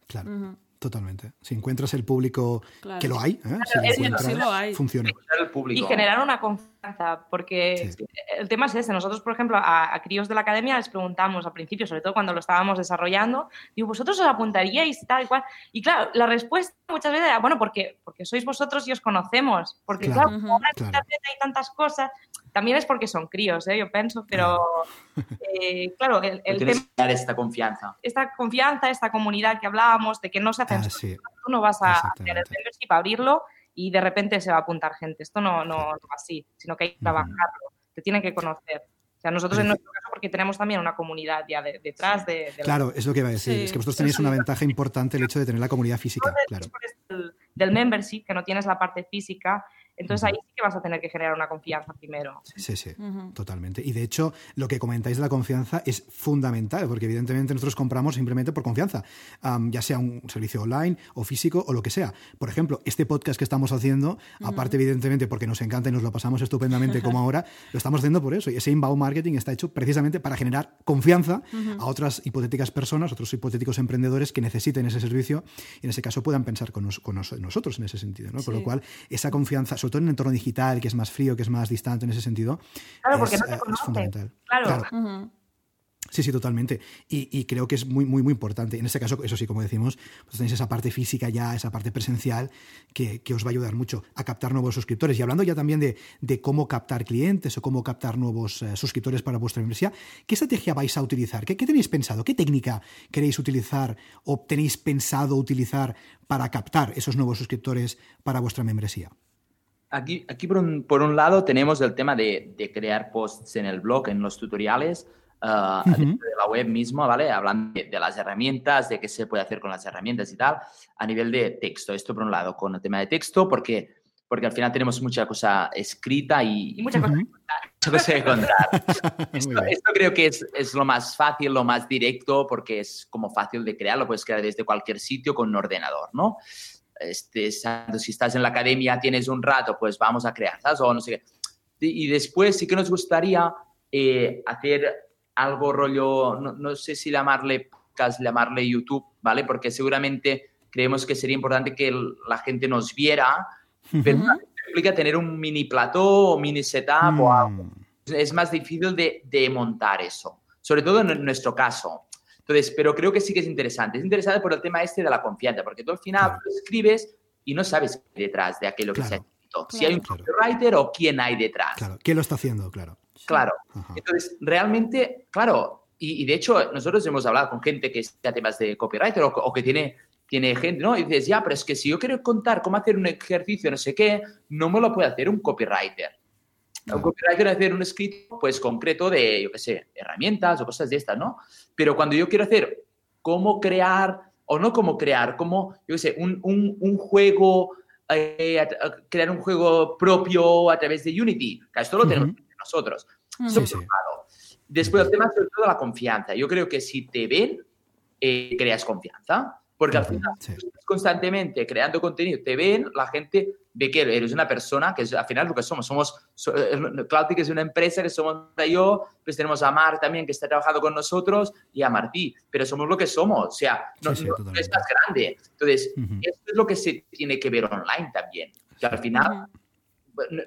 Claro, totalmente. Si encuentras el público Claro. que lo hay, ¿eh? si lo encuentras, sí lo hay. funciona. Y generar una confianza, porque Sí. el tema es ese. Nosotros, por ejemplo, a, a críos de la academia les preguntamos al principio, sobre todo cuando lo estábamos desarrollando, digo, ¿vosotros os apuntaríais y tal y cual? Y claro, la respuesta muchas veces era, bueno, porque, porque sois vosotros y os conocemos, porque Claro. claro, ahora en Claro. hay tantas cosas, también es porque son críos, ¿eh? yo pienso, pero eh, claro, el, el tienes tema, que dar esta confianza. esta confianza, esta comunidad que hablábamos, de que no se hacen Ah, sí. tú no vas a hacer el membership, abrirlo y de repente se va a apuntar gente. Esto no, no, no así, sino que hay que trabajarlo, te tienen que conocer. O sea, nosotros en nuestro caso, porque tenemos también una comunidad ya de- detrás de, de la- Claro, es lo que iba a decir. Sí, es que vosotros tenéis una ventaja importante el hecho de tener la comunidad física, claro. del, del membership, que no tienes la parte física, entonces ahí sí que vas a tener que generar una confianza primero. Sí, sí, Ujú. totalmente. Y de hecho, lo que comentáis de la confianza es fundamental, porque evidentemente nosotros compramos simplemente por confianza, am, ya sea un servicio online o físico o lo que sea. Por ejemplo, este podcast que estamos haciendo, aparte evidentemente porque nos encanta y nos lo pasamos estupendamente como ahora, lo estamos haciendo por eso. Y ese inbound marketing está hecho precisamente para generar confianza a otras hipotéticas personas, otros hipotéticos emprendedores que necesiten ese servicio y en ese caso puedan pensar con, nos- con nos- nosotros en ese sentido. ¿no? Con Sí. lo cual, esa confianza, sobre todo en el entorno digital, que es más frío, que es más distante en ese sentido, Claro, porque es, no te eh, es conocen. fundamental. Claro. Sí, sí, totalmente. Y, y creo que es muy, muy, muy importante. En este caso, eso sí, como decimos, pues tenéis esa parte física ya, esa parte presencial, que, que os va a ayudar mucho a captar nuevos suscriptores. Y hablando ya también de, de cómo captar clientes o cómo captar nuevos eh, suscriptores para vuestra membresía, ¿qué estrategia vais a utilizar? ¿Qué, qué tenéis pensado? ¿Qué técnica queréis utilizar o tenéis pensado utilizar para captar esos nuevos suscriptores para vuestra membresía? Aquí, aquí por, un, por un lado tenemos el tema de, de crear posts en el blog, en los tutoriales, ah, Ujú. dentro de la web mismo, ¿vale? Hablando de, de las herramientas, de qué se puede hacer con las herramientas y tal, a nivel de texto. Esto por un lado, con el tema de texto, porque, porque al final tenemos mucha cosa escrita y, Y muchas cosas. Ujú. mucha cosa que contar. <laughs> Esto, esto creo que es, es lo más fácil, lo más directo, porque es como fácil de crear, lo puedes crear desde cualquier sitio con un ordenador, ¿no? Este, si estás en la academia, tienes un rato, pues vamos a crear, ¿sabes? O no sé qué. Y después sí que nos gustaría eh, hacer algo rollo, no, no sé si llamarle podcast, llamarle YouTube, ¿vale? Porque seguramente creemos que sería importante que la gente nos viera, pero Ujú. también implica tener un mini plató o mini setup o algo Mm, es más difícil de, de montar eso, sobre todo en nuestro caso. Entonces, pero creo que sí que es interesante. Es interesante por el tema este de la confianza, porque tú al final escribes y no sabes detrás de aquello que se ha escrito. si hay un copywriter o quién hay detrás. Claro, quién lo está haciendo, claro. Claro. Entonces, realmente, claro, y, de hecho nosotros hemos hablado con gente que está temas de copywriter o, que tiene, tiene gente, ¿no? Y dices, ya, pero es que si yo quiero contar cómo hacer un ejercicio, no sé qué, no me lo puede hacer un copywriter. Un copywriter hacer un escrito, pues, concreto de, yo qué sé, herramientas o cosas de estas, ¿no? Pero cuando yo quiero hacer cómo crear, o no cómo crear, cómo, yo qué sé, un, un, juego, eh, crear un juego propio a través de Unity, esto lo tenemos nosotros. Después, el tema sobre todo la confianza. Yo creo que si te ven, eh, creas confianza. Porque al final, constantemente creando contenido, te ven, la gente ve que eres una persona, que es, al final lo que somos, somos, que es una empresa, que somos yo, pues tenemos a Mar también que está trabajando con nosotros y a Martí, pero somos lo que somos, o sea, no, es más grande. Entonces, eso es lo que se tiene que ver online también, que al final,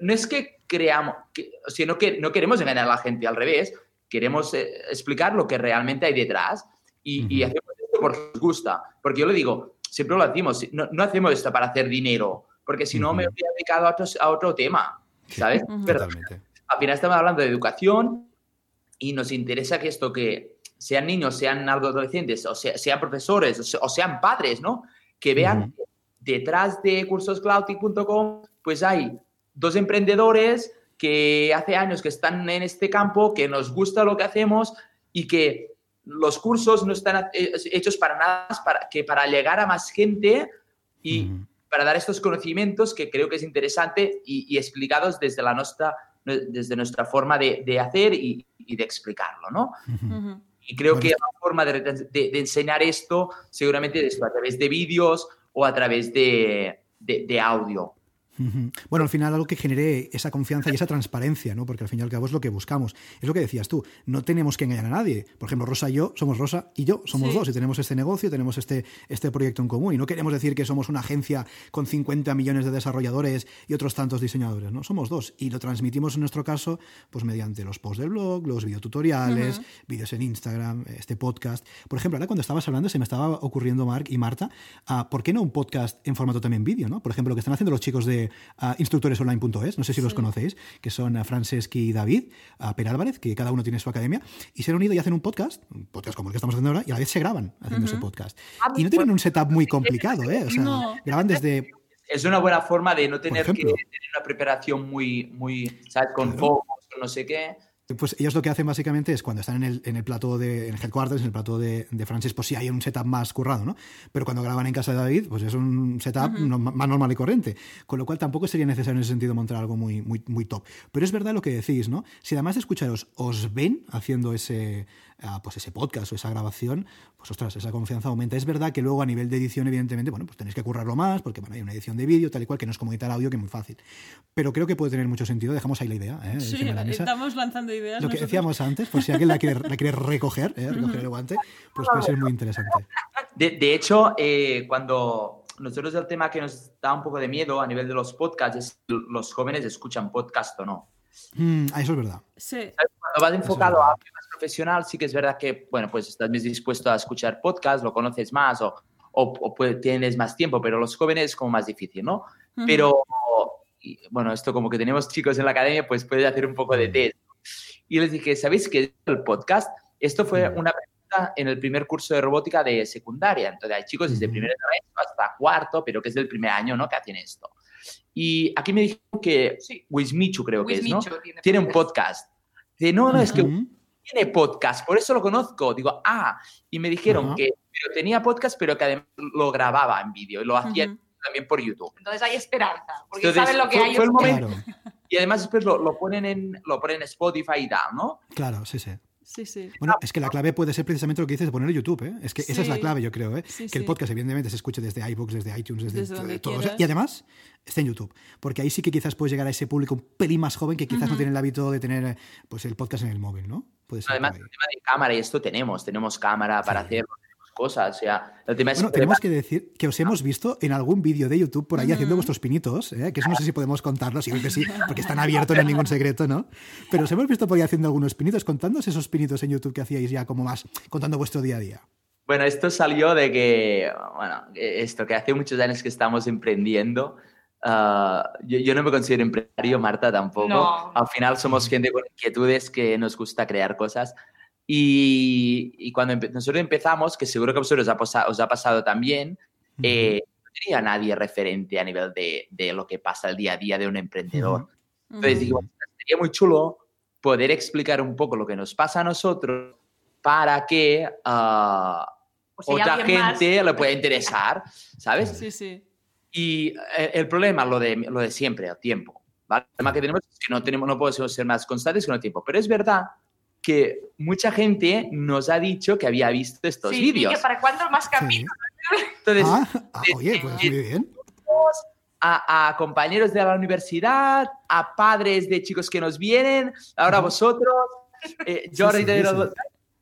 no, es que creamos, que, sino que no queremos engañar a la gente, al revés, queremos eh, explicar lo que realmente hay detrás y, y hacemos esto porque nos gusta, porque yo le digo, siempre lo decimos, no, no hacemos esto para hacer dinero, porque si no me hubiera dedicado a, a otro tema, ¿sabes? Pero al final estamos hablando de educación y nos interesa que esto que sean niños, sean adolescentes, o sean profesores, o, sean padres, ¿no? Que vean detrás de cursoscloutic.com, pues hay dos emprendedores que hace años que están en este campo, que nos gusta lo que hacemos y que los cursos no están hechos para nada para, que para llegar a más gente y, para dar estos conocimientos que creo que es interesante y, explicados desde, la nuestra, desde nuestra forma de, hacer y, de explicarlo, ¿no? Y creo que la forma de, enseñar esto seguramente es a través de vídeos o a través de, audio. Bueno, al final algo que genere esa confianza y esa transparencia, ¿no? Porque al fin y al cabo es lo que buscamos. Es lo que decías tú, no tenemos que engañar a nadie. Por ejemplo, Rosa y yo somos Rosa y yo somos dos y tenemos este negocio, tenemos este, este proyecto en común y no queremos decir que somos una agencia con 50 millones de desarrolladores y otros tantos diseñadores, ¿no? Somos dos y lo transmitimos en nuestro caso pues mediante los posts del blog, los videotutoriales, vídeos en Instagram, este podcast. Por ejemplo, ahora cuando estabas hablando se me estaba ocurriendo Mark y Marta, ah, ¿por qué no un podcast en formato también vídeo, ¿no? Por ejemplo, lo que están haciendo los chicos de instructoresonline.es, no sé si los conocéis, que son Franceschi y David, a Per Álvarez, que cada uno tiene su academia, y se han unido y hacen un podcast, un podcast como el que estamos haciendo ahora, y a la vez se graban haciendo ese podcast. Ah, y no tienen un setup muy complicado, ¿eh? O sea, graban desde es una buena forma de no tener que tener una preparación muy, muy ¿sabes? Con focos, con no sé qué. Pues ellos lo que hacen básicamente es cuando están en el, en el plato de en el headquarters, en el plato de, de Francis, pues sí hay un setup más currado, ¿no? Pero cuando graban en casa de David, pues es un setup más normal y corriente. Con lo cual tampoco sería necesario en ese sentido montar algo muy, muy, muy top. Pero es verdad lo que decís, ¿no? Si además de escucharos os ven haciendo ese, pues ese podcast o esa grabación, pues ostras, esa confianza aumenta. Es verdad que luego a nivel de edición, evidentemente, bueno, pues tenéis que currarlo más, porque bueno, hay una edición de vídeo, tal y cual, que no es como editar audio, que es muy fácil. Pero creo que puede tener mucho sentido. Dejamos ahí la idea. ¿eh? Sí, estamos lanzando ideas. Lo que decíamos antes, por si alguien la quiere, la quiere recoger, ¿eh? recoger el guante, pues puede ser muy interesante. De, hecho, eh, cuando nosotros el tema que nos da un poco de miedo a nivel de los podcasts es los jóvenes escuchan podcast o no. Mm, eso es verdad. Sí. Cuando vas enfocado a profesional, sí que es verdad que, bueno, pues estás más dispuesto a escuchar podcast, lo conoces más o, o, tienes más tiempo, pero los jóvenes es como más difícil, ¿no? Pero, bueno, esto como que tenemos chicos en la academia, pues puedes hacer un poco de test. Y les dije, ¿sabéis qué es el podcast? Esto fue una pregunta en el primer curso de robótica de secundaria. Entonces hay chicos desde primer año hasta cuarto, pero que es del primer año, ¿no? Que hacen esto. Y aquí me dijeron que sí. Wismichu creo que es, ¿no? Tiene, un podcast. Dice, no, no, es que tiene podcast, por eso lo conozco. Digo, ah, y me dijeron que tenía podcast, pero que además lo grababa en vídeo y lo hacía también por YouTube. Entonces hay esperanza, porque saben lo que hay. Fue Y además después lo, ponen en, lo ponen en Spotify y tal, ¿no? Claro, sí, sí. Sí, sí. Bueno, es que la clave puede ser precisamente lo que dices de poner YouTube, ¿eh? Es que esa es la clave, yo creo, ¿eh? que el podcast, evidentemente, se escuche desde iBooks, desde iTunes, desde, todo. Y además, está en YouTube. Porque ahí sí que quizás puedes llegar a ese público un pelín más joven que quizás no tiene el hábito de tener pues, el podcast en el móvil, ¿no? Además, el tema de cámara, y esto tenemos, tenemos cámara para hacerlo, tenemos cosas, o sea, el tema es bueno, tenemos que decir que os hemos visto en algún vídeo de YouTube por ahí haciendo vuestros pinitos, ¿eh? que eso no sé si podemos contarlo, sí que sí, porque están abiertos, no hay ningún secreto, ¿no? Pero os hemos visto por ahí haciendo algunos pinitos, contándonos esos pinitos en YouTube que hacíais ya como más, contando vuestro día a día. Bueno, esto salió de que, bueno, esto que hace muchos años que estamos emprendiendo. Ah, yo, no me considero empresario, Marta tampoco. Al final somos gente con inquietudes que nos gusta crear cosas. Y, cuando nosotros empezamos, que seguro que a vosotros os ha, os ha pasado también, eh, no tenía nadie referente a nivel de, de, lo que pasa el día a día de un emprendedor. Entonces digo, sería muy chulo poder explicar un poco lo que nos pasa a nosotros para que uh, otra gente le pueda interesar, ¿sabes? Sí, sí. Y eh, el problema, lo de, lo de siempre, el tiempo. ¿vale? El problema que tenemos es que no, tenemos, no podemos ser más constantes con el tiempo. Pero es verdad que mucha gente nos ha dicho que había visto estos sí, vídeos. que para cuándo más camino. Entonces, ah, ah, oye, pues muy bien. A, a, compañeros de la universidad, a padres de chicos que nos vienen, ahora vosotros, eh, Jordi de los,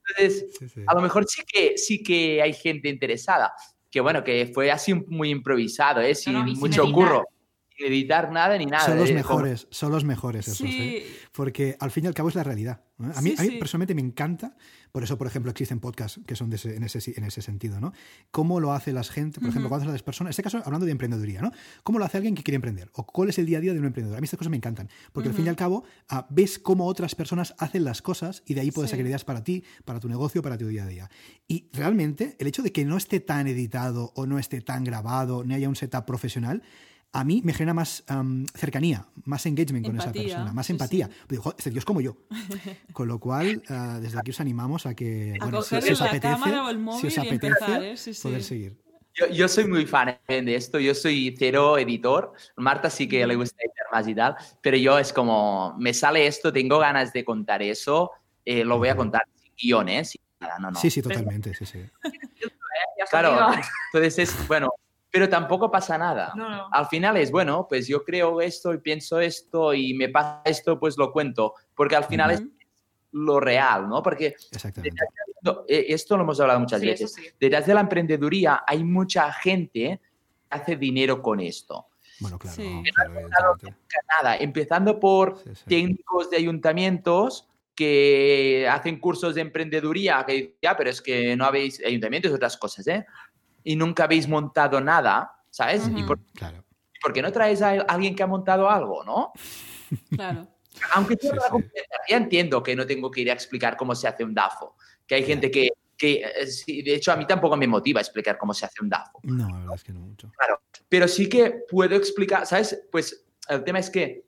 entonces, a lo mejor sí que, sí que hay gente interesada. Que bueno, que fue así muy improvisado, ¿eh? sin mucho curro editar nada ni nada. Son los mejores, son los mejores esos, ¿eh? porque al fin y al cabo es la realidad. A, mí, a mí personalmente me encanta, por eso, por ejemplo, existen podcasts que son en, ese, en ese sentido, ¿no? Cómo lo hace la gente, por ejemplo, cuando las personas, en este caso hablando de emprendeduría, ¿no? ¿Cómo lo hace alguien que quiere emprender? ¿O cuál es el día a día de un emprendedor? A mí estas cosas me encantan, porque al fin y al cabo ah, ves cómo otras personas hacen las cosas y de ahí puedes sacar ideas para ti, para tu negocio, para tu día a día. Y realmente el hecho de que no esté tan editado o no esté tan grabado, ni haya un setup profesional, a mí me genera más cercanía, más engagement con esa persona, más empatía. Digo, este tío es como yo. <laughs> Con lo cual, uh, desde aquí os animamos a que, a bueno, si, si, os apetece, si os apetece empezar, ¿eh? poder seguir. Yo, yo, soy muy fan de esto, yo soy cero editor, Marta sí que le gusta editar más y tal, pero yo es como, me sale esto, tengo ganas de contar eso, eh, lo voy a contar sin guiones, sin nada, no, no. Sí, sí, totalmente, sí, sí. claro, entonces es, bueno, pero tampoco pasa nada. Al final es, bueno, pues yo creo esto y pienso esto y me pasa esto, pues lo cuento, porque al final es lo real, ¿no? Porque eh, esto lo hemos hablado muchas veces. Detrás de la emprendeduría hay mucha gente que hace dinero con esto. Bueno, claro. nada, empezando por técnicos de ayuntamientos que hacen cursos de emprendeduría, que ya, pero es que no habéis ayuntamientos otras cosas, ¿eh? Y nunca habéis montado nada, ¿sabes? ¿Y por, claro. qué no traes a alguien que ha montado algo, no? Claro. Aunque yo ya entiendo que no tengo que ir a explicar cómo se hace un DAFO, que hay gente que, que, eh, de hecho, a mí tampoco me motiva explicar cómo se hace un DAFO. No, la verdad es que no mucho. Claro, pero sí que puedo explicar, ¿sabes? Pues el tema es que,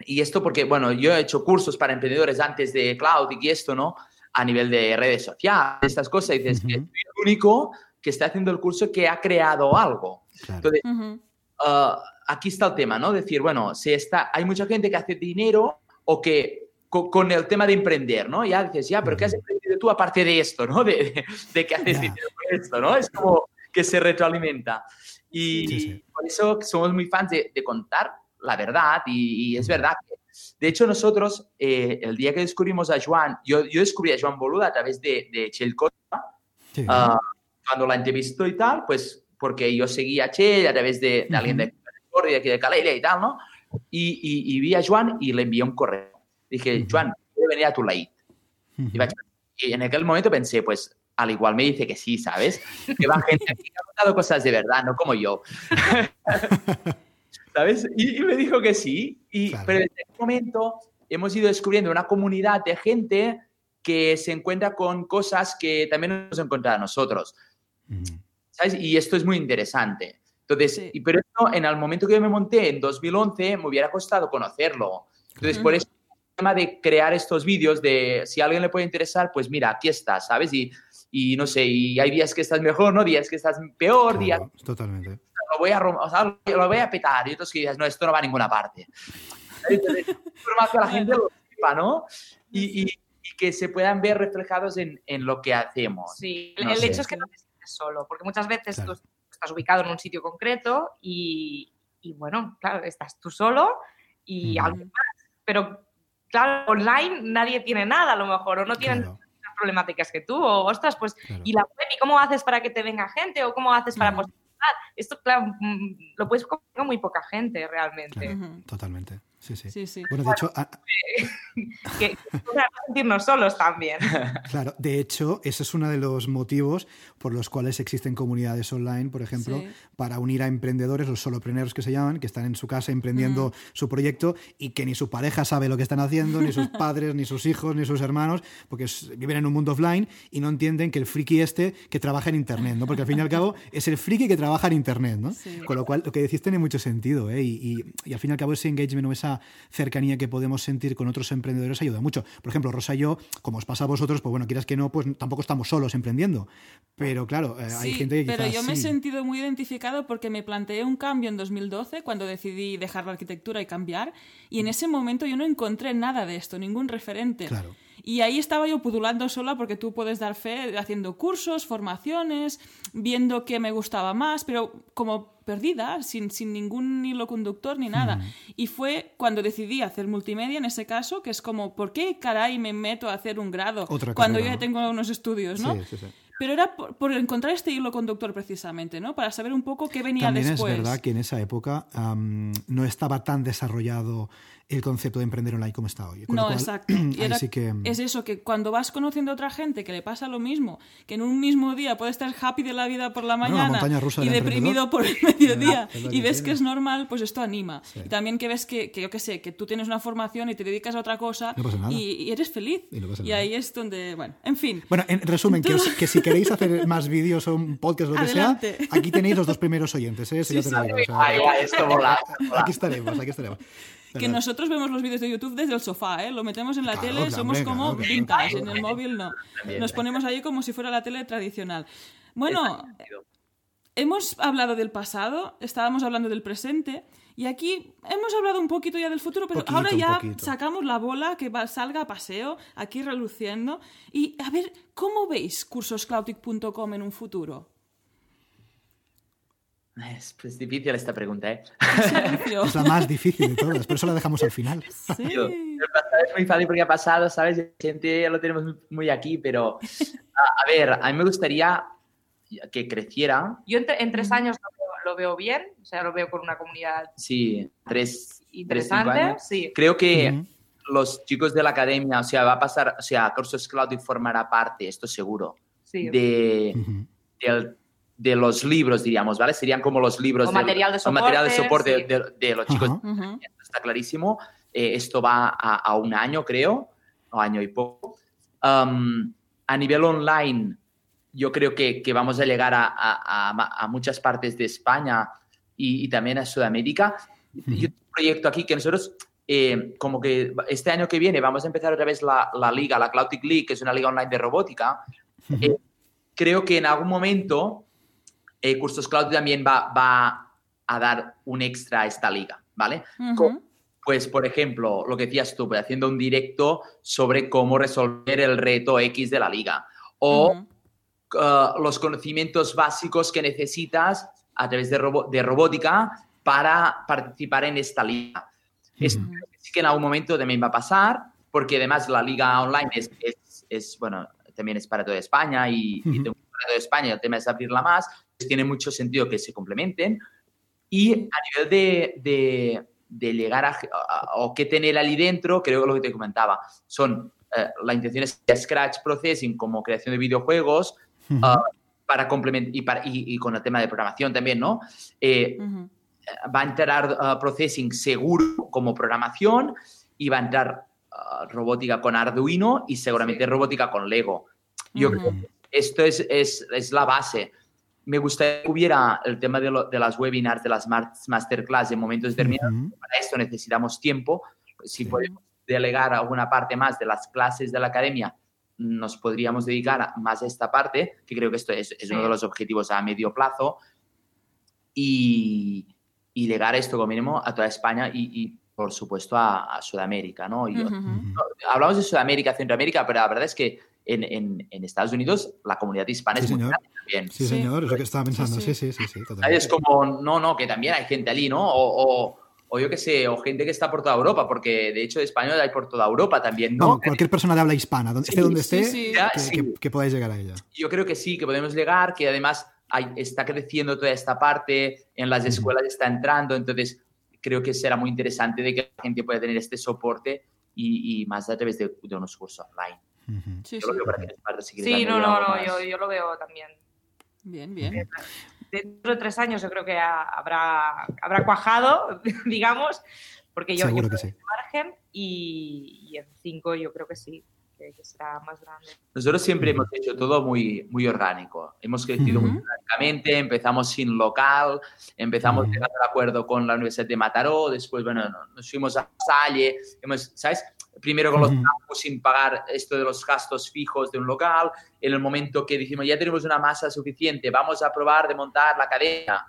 y esto porque, bueno, yo he hecho cursos para emprendedores antes de Cloud y esto, ¿no? A nivel de redes sociales, estas cosas, y dices que soy el único que está haciendo el curso que ha creado algo. Entonces, ah, aquí está el tema, ¿no? Decir, bueno, si está, hay mucha gente que hace dinero o que con, el tema de emprender, ¿no? Ya dices, ya, pero ¿qué has emprendido tú aparte de esto, ¿no? De, de, que haces dinero con esto, ¿no? Es como que se retroalimenta. Y por eso somos muy fans de, contar la verdad y, es verdad que, de hecho, nosotros, eh, el día que descubrimos a Joan, yo, yo descubrí a Joan Boluda a través de, de Chelcota, ah, cuando la entrevistó y tal, pues porque yo seguía a Che a través de, alguien de, de aquí de Calais y tal, ¿no? Y, y, vi a Joan y le envié un correo. Dije, Joan, ¿puedo venir a tu late? y, en aquel momento pensé, pues al igual me dice que sí, ¿sabes? Que va gente que ha contado cosas de verdad, no como yo. <laughs> ¿Sabes? Y, me dijo que sí. Y, Pero desde ese momento hemos ido descubriendo una comunidad de gente que se encuentra con cosas que también nos encontrado a nosotros. ¿Sabes? Y esto es muy interesante. Entonces, y, pero esto, en el momento que yo me monté en 2011, me hubiera costado conocerlo. Entonces, por eso el tema de crear estos vídeos, de si a alguien le puede interesar, pues mira, aquí estás, ¿sabes? Y, y no sé, y hay días que estás mejor, ¿no? Días que estás peor, días... Totalmente. Lo voy a, o sea, lo voy a petar. Y otros que dices, no, esto no va a ninguna parte. Entonces, <laughs> más que la gente lo sepa, ¿no? Y, y, que se puedan ver reflejados en, en lo que hacemos. Sí, el hecho es que no solo, porque muchas veces tú estás ubicado en un sitio concreto y, bueno, claro, estás tú solo y algo más. Pero claro, online nadie tiene nada a lo mejor, o no tienen las problemáticas que tú, o ostras, pues, ¿y la web? ¿Y cómo haces para que te venga gente? ¿O cómo haces para Esto, claro, mm, lo puedes con muy poca gente realmente. totalmente. Sí, sí. Sí, sí. Bueno, de hecho, a- <laughs> que, que sentirnos solos también. <laughs> claro, de hecho, ese es uno de los motivos por los cuales existen comunidades online, por ejemplo, Sí. para unir a emprendedores, los solopreneurs que se llaman, que están en su casa emprendiendo su proyecto y que ni su pareja sabe lo que están haciendo, ni sus <laughs> padres, ni sus hijos, ni sus hermanos, porque viven en un mundo offline y no entienden que el friki este que trabaja en Internet, ¿no? Porque al fin y al cabo es el friki que trabaja en Internet, ¿no? Sí. Con lo cual, lo que decís tiene mucho sentido, ¿eh? Y, y- y al fin y al cabo ese engagement o esa cercanía que podemos sentir con otros emprendedores ayuda mucho. Por ejemplo, Rosa y yo, como os pasa a vosotros, pues bueno, quieras que no, pues tampoco estamos solos emprendiendo. Pero claro, eh, hay Sí, gente que pero quizás yo me he sentido muy identificado porque me planteé un cambio en 2012 cuando decidí dejar la arquitectura y cambiar y en ese momento yo no encontré nada de esto, ningún referente. Claro. Y ahí estaba yo pudulando sola porque tú puedes dar fe haciendo cursos, formaciones, viendo qué me gustaba más, pero como perdida, sin, sin ningún hilo conductor ni nada. Hmm. Y fue cuando decidí hacer multimedia en ese caso, que es como, ¿por qué caray me meto a hacer un grado Otra cuando yo ya ¿no? tengo unos estudios, ¿no? Sí, sí, sí. Pero era por, por encontrar este hilo conductor precisamente, ¿no? Para saber un poco qué venía También después. es verdad que en esa época no estaba tan desarrollado el concepto de emprender online como está hoy. Con No, cual, exacto. <clears throat> Y era- sí que... Es eso, que cuando vas conociendo a otra gente que le pasa lo mismo, que en un mismo día puede estar happy de la vida por la Bueno, la mañana rusa y deprimido por el <laughs> mediodía y que ves tiene. que es normal, pues esto anima. Sí. Y también que ves que, que yo qué sé, que tú tienes una formación y te dedicas a otra cosa No pasa nada. y, y eres feliz. Y no pasa Y nada. ahí es donde, bueno, en fin. Bueno, en resumen, que, os- que si queréis hacer más vídeos o un podcast o lo que Adelante. sea, aquí tenéis los dos primeros oyentes, ¿eh? Eso ya te lo digo, o sea, <laughs> aquí estaremos, aquí estaremos. Que ¿Verdad? nosotros vemos los vídeos de YouTube desde el sofá, ¿eh? Lo metemos en la Claro, tele, somos como claro. vintage, en el móvil no. Nos también. ponemos ahí como si fuera la tele tradicional. Bueno, hemos hablado del pasado, estábamos hablando del presente y aquí hemos hablado un poquito ya del futuro, pero Poquito, ahora ya sacamos la bola que va, salga a paseo, aquí reluciendo. Y a ver, ¿cómo veis cursoscloutic.com en un futuro? Es pues, difícil esta pregunta, ¿eh? Es la más difícil de todas, por eso la dejamos al final. Sí. Tío, el pasado es muy fácil porque ha pasado, ¿sabes? Presente ya lo tenemos muy, aquí, pero a, a ver, a mí me gustaría que creciera, Yo en, en tres años lo veo, lo veo bien, o sea, lo veo con una comunidad sí, tres, interesante. años. Sí, Creo que los chicos de la academia, o sea, va a pasar, o sea, Cursos Cloud formará parte, esto seguro, sí. de, del- de los libros, diríamos, ¿vale? Serían como los libros O del- material de o material de soporte, soporte sí. de, de los chicos está clarísimo. Eh, esto va a, a un año, creo, o año y poco. Um, a nivel online, yo creo que, que vamos a llegar a, a- a ma- a muchas partes de España y, y también a Sudamérica. Yo tengo un proyecto aquí que nosotros, eh, como que este año que viene, vamos a empezar otra vez la, la liga, la Cloudic League, que es una liga online de robótica. Eh, creo que en algún momento eh, Cursos Cloud también va, va a dar un extra a esta liga, ¿vale? Ujú. Pues, por ejemplo, lo que decías tú, pues, haciendo un directo sobre cómo resolver el reto X de la liga. O Ujú. uh, los conocimientos básicos que necesitas a través de, robo- de robótica para participar en esta liga. Esto Ujú. sí que en algún momento también va a pasar, porque además la liga online es, es- es, bueno, también es para toda España y, y Toda España, el tema es abrirla más, pues tiene mucho sentido que se complementen. Y a nivel de, de- de llegar a, a- o qué tener allí dentro, creo que lo que te comentaba, son, eh, la intención es Scratch Processing como creación de videojuegos, Ujú. ah, para complementar, y, para- y- y con el tema de programación también, ¿no? Eh, Ujú. va a entrar uh, processing seguro como programación y va a entrar uh, robótica con Arduino y seguramente robótica con Lego. Yo Ujú. creo que esto es, es, es la base. Me gustaría que hubiera el tema de, lo- de las webinars, de las masterclass en momentos determinados. Ujú. Para esto necesitamos tiempo. Si Sí. podemos delegar alguna parte más de las clases de la academia, nos podríamos dedicar a- más a esta parte, que creo que esto es, es uno de los objetivos a medio plazo, y, y llegar esto como mínimo a toda España y, y, por supuesto, a, a Sudamérica. ¿no? Y- Ujú. Ujú. Hablamos de Sudamérica, Centroamérica, pero la verdad es que en, en- en Estados Unidos la comunidad hispana Sí, es muy grande también. Sí, Sí. señor, es lo que estaba pensando. Sí, Sí, sí. sí, sí, sí, ¿Sabes? totalmente. Como, no, no, que también hay gente allí, ¿no? O, o- o yo qué sé, o gente que está por toda Europa, porque de hecho de español hay por toda Europa también, ¿no? No, cualquier persona de habla hispana, donde, Sí, esté donde sí, esté, que, sí. que- que podáis llegar a ella. Yo creo que sí, que podemos llegar, que además hay- está creciendo toda esta parte, en las escuelas está entrando, entonces creo que será muy interesante de que la gente pueda tener este soporte y, más a través de, unos cursos online. Sí, sí. no, no, no, yo, yo, lo veo también. Bien, bien. Dentro de tres años yo creo que habrá, habrá cuajado, <laughs> digamos, porque yo, Seguro yo que sí. margen y, y en cinco yo creo que sí que, será más grande. Nosotros siempre hemos hecho todo muy, muy orgánico. Hemos crecido muy orgánicamente, empezamos sin local, empezamos uh llegando acuerdo con la Universidad de Mataró, después, bueno, nos fuimos a Salle, hemos, ¿sabes? Primero con los campos sin pagar esto de los gastos fijos de un local. En el momento que dijimos, ya tenemos una masa suficiente, vamos a probar de montar la academia.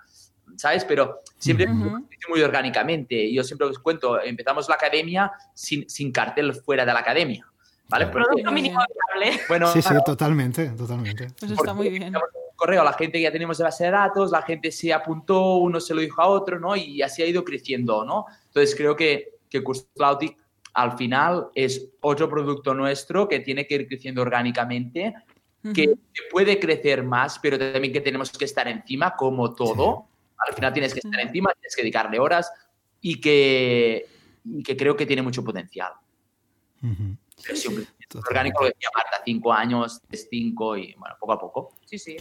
¿sabes? Pero siempre muy orgánicamente. Yo siempre os cuento, empezamos la academia sin, sin cartel fuera de la academia. ¿Vale? Producto mínimo viable. Bueno, sí, sí, totalmente, totalmente. Eso está muy bien. Correo, la gente que ya tenemos de base de datos, la gente se apuntó, uno se lo dijo a otro, ¿no? Y así ha ido creciendo, ¿no? Entonces creo que, que Curso Cloudic al final es otro producto nuestro que tiene que ir creciendo orgánicamente, que puede crecer más, pero también que tenemos que estar encima como todo. Al final tienes que estar encima, tienes que dedicarle horas y que, y que creo que tiene mucho potencial. Orgánico lo decía Marta, cinco años, es cinco y bueno, poco a poco. Sí, sí.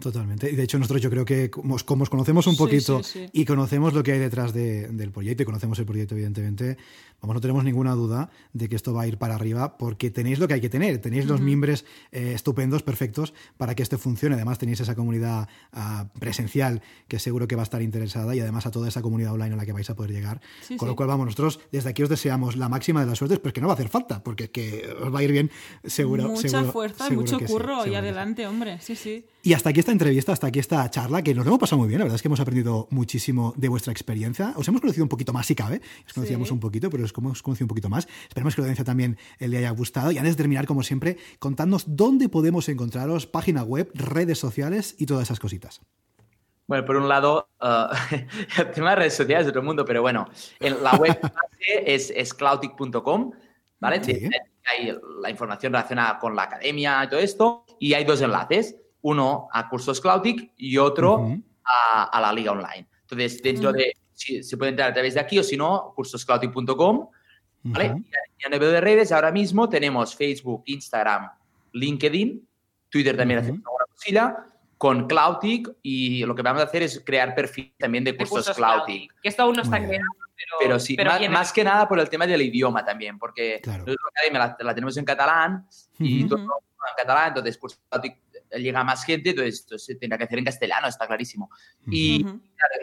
Totalmente. Y de hecho nosotros yo creo que como, como os conocemos un poquito y conocemos lo que hay detrás del proyecto y conocemos el proyecto evidentemente, vamos, no tenemos ninguna duda de que esto va a ir para arriba porque tenéis lo que hay que tener. Tenéis los miembros eh, estupendos, perfectos para que esto funcione. Además tenéis esa comunidad ah, presencial que seguro que va a estar interesada y además a toda esa comunidad online a la que vais a poder llegar. Con lo cual, vamos, nosotros desde aquí os deseamos la máxima de las suertes, pero que no va a hacer falta porque que os va a ir bien seguro. Mucha fuerza, mucho curro y adelante, hombre. Sí, sí. Y hasta aquí esta entrevista, hasta aquí esta charla, que nos hemos pasado muy bien. La verdad es que hemos aprendido muchísimo de vuestra experiencia. Os hemos conocido un poquito más, si cabe. Os conocíamos un poquito, pero os hemos conocido un poquito más. Esperemos que la audiencia también le haya gustado. Y antes de terminar, como siempre, contadnos dónde podemos encontraros, página web, redes sociales y todas esas cositas. Bueno, por un lado, uh, <laughs> el tema de redes sociales es otro mundo, pero bueno, en la web <laughs> es, es cloudic.com, ¿vale? Hay la información relacionada con la academia y todo esto, y hay dos enlaces uno a cursos Cloudic y otro a, la liga online. Entonces, dentro de, se puede entrar a través de aquí o si no, cursoscloudic.com. ¿vale? Y a nivel de redes, ahora mismo tenemos Facebook, Instagram, LinkedIn, Twitter también hacemos una cosilla, con Cloudic y lo que vamos a hacer es crear perfil también de cursos, cursos Cloudic. Que esto aún no está creado. Pero, pero sí, más, que nada por el tema del idioma también, porque la, la, tenemos en catalán y todo en catalán, entonces cursos Cloudic llega más gente, entonces, se tendrá que hacer en castellano, está clarísimo. Y,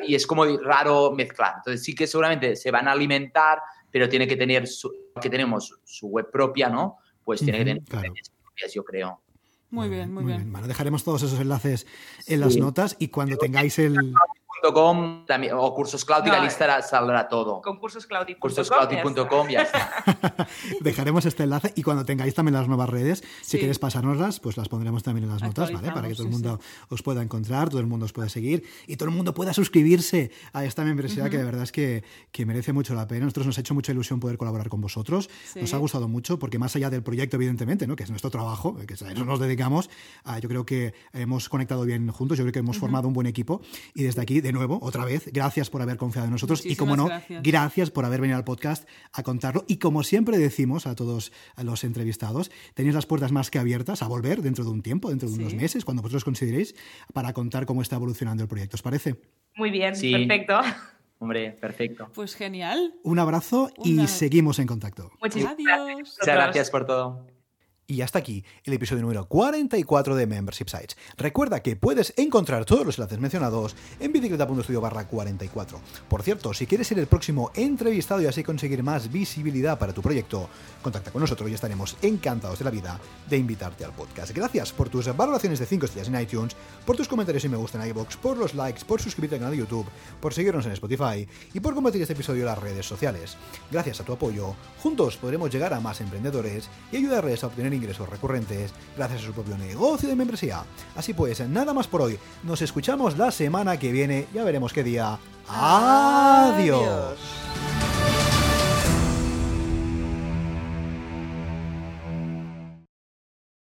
y, es como raro mezclar. Entonces sí que seguramente se van a alimentar, pero tiene que tener, su, que tenemos su web propia, ¿no? Pues tiene que tener propias, yo creo. Muy bien, muy, bien. Bueno, dejaremos todos esos enlaces en las notas y cuando tengáis el también, o Cursos Cloud y la lista saldrá todo. Con cursoscloud.com. Cursoscloud.com ya está. <laughs> Dejaremos este enlace y cuando tengáis también las nuevas redes, si queréis pasárnoslas, pues las pondremos también en las notas, ¿vale? Para que todo el mundo os pueda encontrar, todo el mundo os pueda seguir y todo el mundo pueda suscribirse a esta membresía que de verdad es que, que, merece mucho la pena. Nosotros nos ha hecho mucha ilusión poder colaborar con vosotros. Nos ha gustado mucho porque más allá del proyecto, evidentemente, ¿no? que es nuestro trabajo, que a eso nos dedicamos, ah, yo creo que hemos conectado bien juntos, yo creo que hemos formado un buen equipo y desde aquí, de nuevo, otra vez, gracias por haber confiado en nosotros y, como no, gracias. por haber venido al podcast a contarlo. Y como siempre decimos a todos los entrevistados, tenéis las puertas más que abiertas a volver dentro de un tiempo, dentro de unos meses, cuando vosotros consideréis, para contar cómo está evolucionando el proyecto. ¿Os parece? Muy bien, perfecto. Hombre, perfecto. Pues genial. Un abrazo y seguimos en contacto. Muchas Muchas gracias por todo. Y hasta aquí el episodio número 44 de Membership Sites. Recuerda que puedes encontrar todos los enlaces mencionados en bicicleta.studio barra 44. Por cierto, si quieres ser el próximo entrevistado y así conseguir más visibilidad para tu proyecto, contacta con nosotros y estaremos encantados de la vida de invitarte al podcast. Gracias por tus valoraciones de 5 estrellas en iTunes, por tus comentarios y me gusta en iVoox, por los likes, por suscribirte al canal de YouTube, por seguirnos en Spotify y por compartir este episodio en las redes sociales. Gracias a tu apoyo, juntos podremos llegar a más emprendedores y ayudarles a obtener ingresos recurrentes gracias a su propio negocio de membresía. Así pues, nada más por hoy. Nos escuchamos la semana que viene. Ya veremos qué día. Adiós.